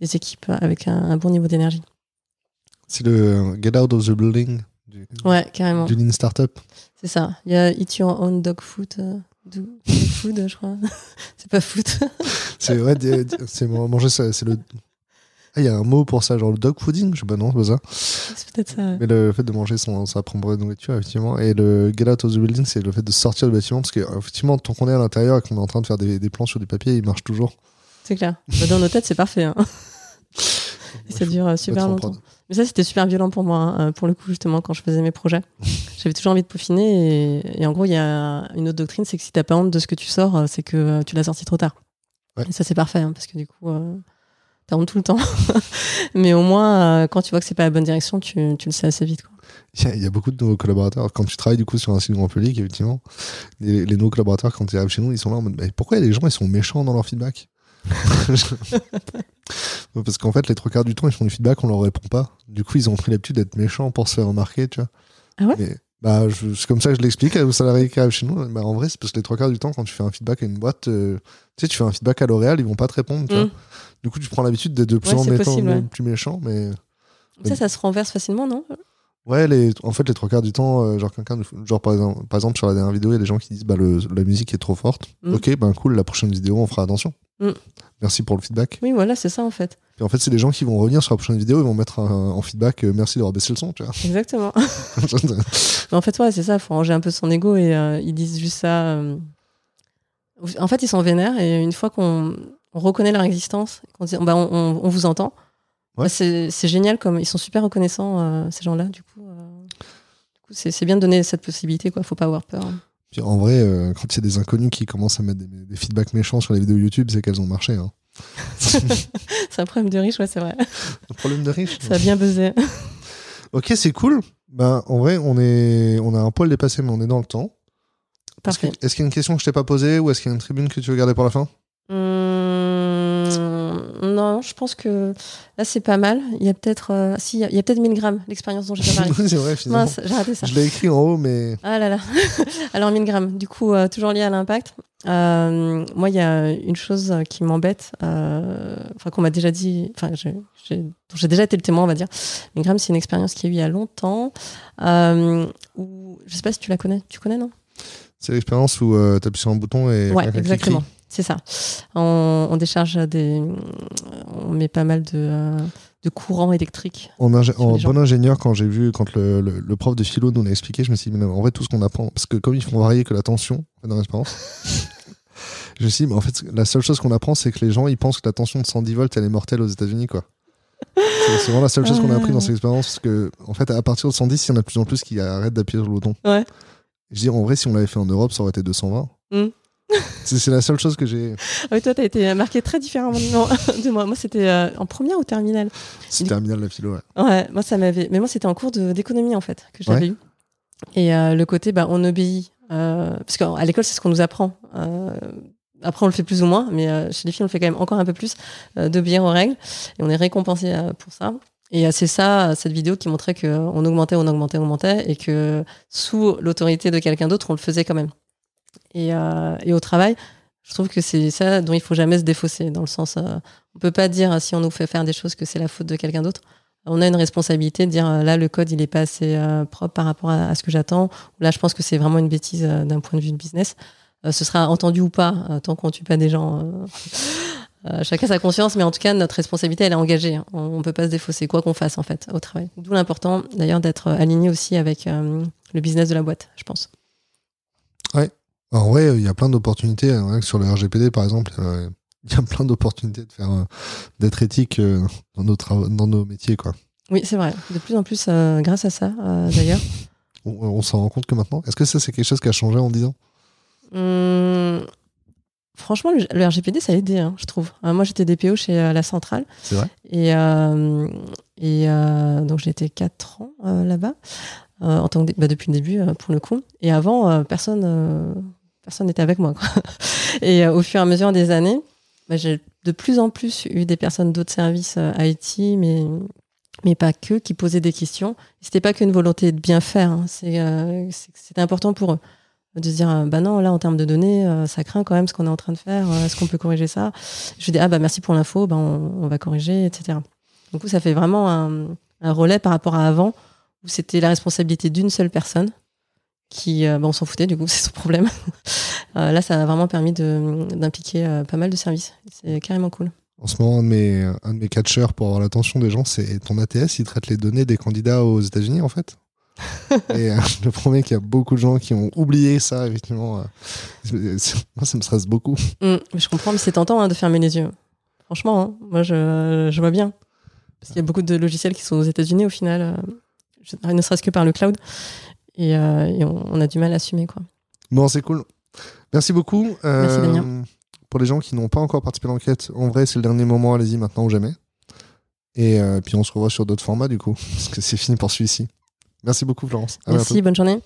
des équipes avec un, un bon niveau d'énergie. C'est le get out of the building du, Ouais, carrément. du Lean Startup. C'est ça. Il y a Eat Your Own Dog Food. euh, do- food, je crois. c'est pas food. C'est ouais, manger c'est le. Il y a un mot pour ça, genre le dog fooding, je sais pas, non, c'est pas ça. c'est peut-être ça. Mais le fait de manger son, sa propre nourriture, effectivement. Et le get out of the building, c'est le fait de sortir du bâtiment, parce que, effectivement, tant qu'on est à l'intérieur et qu'on est en train de faire des, des plans sur du papier, il marche toujours. C'est clair. Bah, dans nos têtes, c'est parfait. hein. Et ça dure euh, super longtemps. Mais ça, c'était super violent pour moi, hein, pour le coup, justement, quand je faisais mes projets. J'avais toujours envie de peaufiner. Et, et en gros, il y a une autre doctrine, c'est que si t'as pas honte de ce que tu sors, euh, c'est que euh, tu l'as sorti trop tard. Ouais. Et ça, c'est parfait, hein, parce que du coup, euh, t'as honte tout le temps. Mais au moins, euh, quand tu vois que c'est pas la bonne direction, tu, tu le sais assez vite. Quoi. Il y, a, beaucoup de nouveaux collaborateurs. Quand tu travailles du coup sur un site grand public, effectivement, les, les nouveaux collaborateurs, quand ils arrivent chez nous, ils sont là en mode Mais pourquoi les gens ils sont méchants dans leur feedback? Parce qu'en fait, les trois quarts du temps, ils font du feedback, on leur répond pas. Du coup, ils ont pris l'habitude d'être méchants pour se faire remarquer, tu vois. Ah ouais? Mais, bah, c'est comme ça que je l'explique aux salariés qui arrivent chez nous. Bah, en vrai, c'est parce que les trois quarts du temps, quand tu fais un feedback à une boîte, euh, tu sais, tu fais un feedback à L'Oréal, ils vont pas te répondre, tu Mm. vois. Du coup, tu prends l'habitude d'être de plus Ouais, en c'est mettant possible, ouais. plus méchant, mais. Ça, ça se renverse facilement, non? Ouais, les, en fait, les trois quarts du temps, euh, genre, quelqu'un, genre par exemple, par exemple, sur la dernière vidéo, il y a des gens qui disent bah, le, la musique est trop forte. Mm. Ok, ben cool, la prochaine vidéo, on fera attention. Mm. Merci pour le feedback. Oui, voilà, c'est ça en fait. Et en fait, c'est des gens qui vont revenir sur la prochaine vidéo, ils vont mettre un- en feedback euh, merci d'avoir baissé le son, tu vois. Exactement. Mais en fait, ouais, c'est ça, il faut ranger un peu son ego et euh, ils disent juste ça. En fait, ils sont vénères et une fois qu'on on reconnaît leur existence, qu'on dit bah, on, on- on vous entend, Ouais. bah, c'est génial, comme ils sont super reconnaissants, euh, ces gens-là. Du coup, euh, c'est bien de donner cette possibilité, quoi. Faut pas avoir peur. Puis en vrai, euh, quand il y a des inconnus qui commencent à mettre des, des feedbacks méchants sur les vidéos YouTube, c'est qu'elles ont marché. Hein. c'est un problème de riche, ouais, c'est vrai. Un problème de riche. Ça a bien buzzé. Ok, c'est cool. Ben, en vrai, on, est, on a un poil dépassé, mais on est dans le temps. Parfait. Est-ce qu'il y a une question que je t'ai pas posée ou est-ce qu'il y a une tribune que tu veux garder pour la fin? Hum, non, je pense que là, c'est pas mal. Il y a peut-être euh, si, il y a, peut-être 1000 grammes, l'expérience dont j'ai pas parlé. C'est vrai, finalement. Mince, j'ai raté ça. Je l'ai écrit en haut, mais Ah là là. Alors 1000 grammes. Du coup, euh, toujours lié à l'impact. Euh, moi, il y a une chose qui m'embête, enfin qu'on m'a déjà dit, enfin j'ai déjà été le témoin, on va dire. Ingram, c'est une expérience qui a eu il y a longtemps. Où, je sais pas si tu la connais. Tu connais, non? C'est l'expérience où euh, tu appuies sur un bouton et. Ouais, exactement. C'est ça. On, on, décharge des. On met pas mal de, euh, de courant électrique. En, en bon ingénieur, quand j'ai vu, quand le, le, prof de philo nous l'a expliqué, je me suis dit, mais en vrai, tout ce qu'on apprend, parce que comme ils font varier que la tension dans l'expérience, je me suis dit, mais en fait, la seule chose qu'on apprend, c'est que les gens, ils pensent que la tension de 110 volts, elle est mortelle aux États-Unis, quoi. C'est vraiment la seule chose qu'on a appris dans cette expérience, parce que, en fait, à partir de 110, il y en a de plus en plus qui arrêtent d'appuyer sur le bouton. Ouais. Je dis, en vrai, si on l'avait fait en Europe, ça aurait été 220. C'est la seule chose que j'ai. Ah oui, toi, tu as été marqué très différemment de moi. Moi, c'était euh, en première ou terminale? C'est terminale, la philo, ouais. Ouais, moi, ça m'avait. Mais moi, c'était en cours d'économie, en fait, que j'avais eu. Et euh, le côté, bah, on obéit. Euh, parce qu'à l'école, c'est ce qu'on nous apprend. après, on le fait plus ou moins, mais chez les filles, on le fait quand même encore un peu plus, d'obéir aux règles. Et on est récompensé pour ça. Et c'est ça, cette vidéo qui montrait qu'on augmentait, on augmentait, on augmentait, et que sous l'autorité de quelqu'un d'autre, on le faisait quand même. Et, euh, et, au travail, je trouve que c'est ça dont il faut jamais se défausser. Dans le sens, euh, on peut pas dire si on nous fait faire des choses que c'est la faute de quelqu'un d'autre. On a une responsabilité de dire euh, là le code il est pas assez propre par rapport à, ce que j'attends. Là, je pense que c'est vraiment une bêtise d'un point de vue de business. ce sera entendu ou pas tant qu'on tue pas des gens. chacun sa conscience, mais en tout cas, notre responsabilité, elle est engagée. Hein. On ne peut pas se défausser, quoi qu'on fasse, en fait, au travail. D'où l'important, d'ailleurs, d'être aligné aussi avec le business de la boîte, je pense. Ouais, en vrai, il y a plein d'opportunités. Hein, sur le RGPD, par exemple, il y a plein d'opportunités de faire, euh, d'être éthique euh, dans nos dans nos métiers, quoi. Oui, c'est vrai. De plus en plus, euh, grâce à ça, d'ailleurs. on, s'en rend compte que maintenant. Est-ce que ça, c'est quelque chose qui a changé en 10 ans? Mmh, Franchement, le, RGPD, ça a aidé, hein, je trouve. moi, j'étais DPO chez la centrale. C'est vrai? Et, et donc, j'ai été 4 ans là-bas. en tant que, bah, depuis le début, pour le coup. Et avant, personne personne n'était avec moi. Et euh, au fur et à mesure des années, bah, j'ai de plus en plus eu des personnes d'autres services euh, IT, mais, mais pas que, qui posaient des questions. C'était pas qu'une volonté de bien faire, hein. euh, c'était important pour eux de se dire bah non là en termes de données ça craint quand même ce qu'on est en train de faire est-ce qu'on peut corriger ça? Je dis ah bah merci pour l'info bah, on, va corriger etc du coup ça fait vraiment un relais par rapport à avant où c'était la responsabilité d'une seule personne qui, euh, bah, on s'en foutait, du coup, c'est son problème. Euh, là, ça a vraiment permis d'impliquer euh, pas mal de services. C'est carrément cool. En ce moment, un de mes, un de mes catcheurs pour avoir l'attention des gens, c'est ton ATS, il traite les données des candidats aux États-Unis, en fait. et je te promets qu'il y a beaucoup de gens qui ont oublié ça, effectivement. moi, ça me stresse beaucoup. Mmh, je comprends, mais c'est tentant hein, de fermer les yeux. Franchement, hein, moi, je, je, vois bien. Parce qu'il y a beaucoup de logiciels qui sont aux États-Unis, au final, ne serait-ce que par le cloud et, euh, on, a du mal à assumer. Quoi. Bon, c'est cool. Merci beaucoup. Merci Damien. Pour les gens qui n'ont pas encore participé à l'enquête, en vrai, c'est le dernier moment, allez-y maintenant ou jamais. Et euh, puis on se revoit sur d'autres formats du coup, parce que c'est fini pour celui-ci. Merci beaucoup Florence. Merci, bonne journée.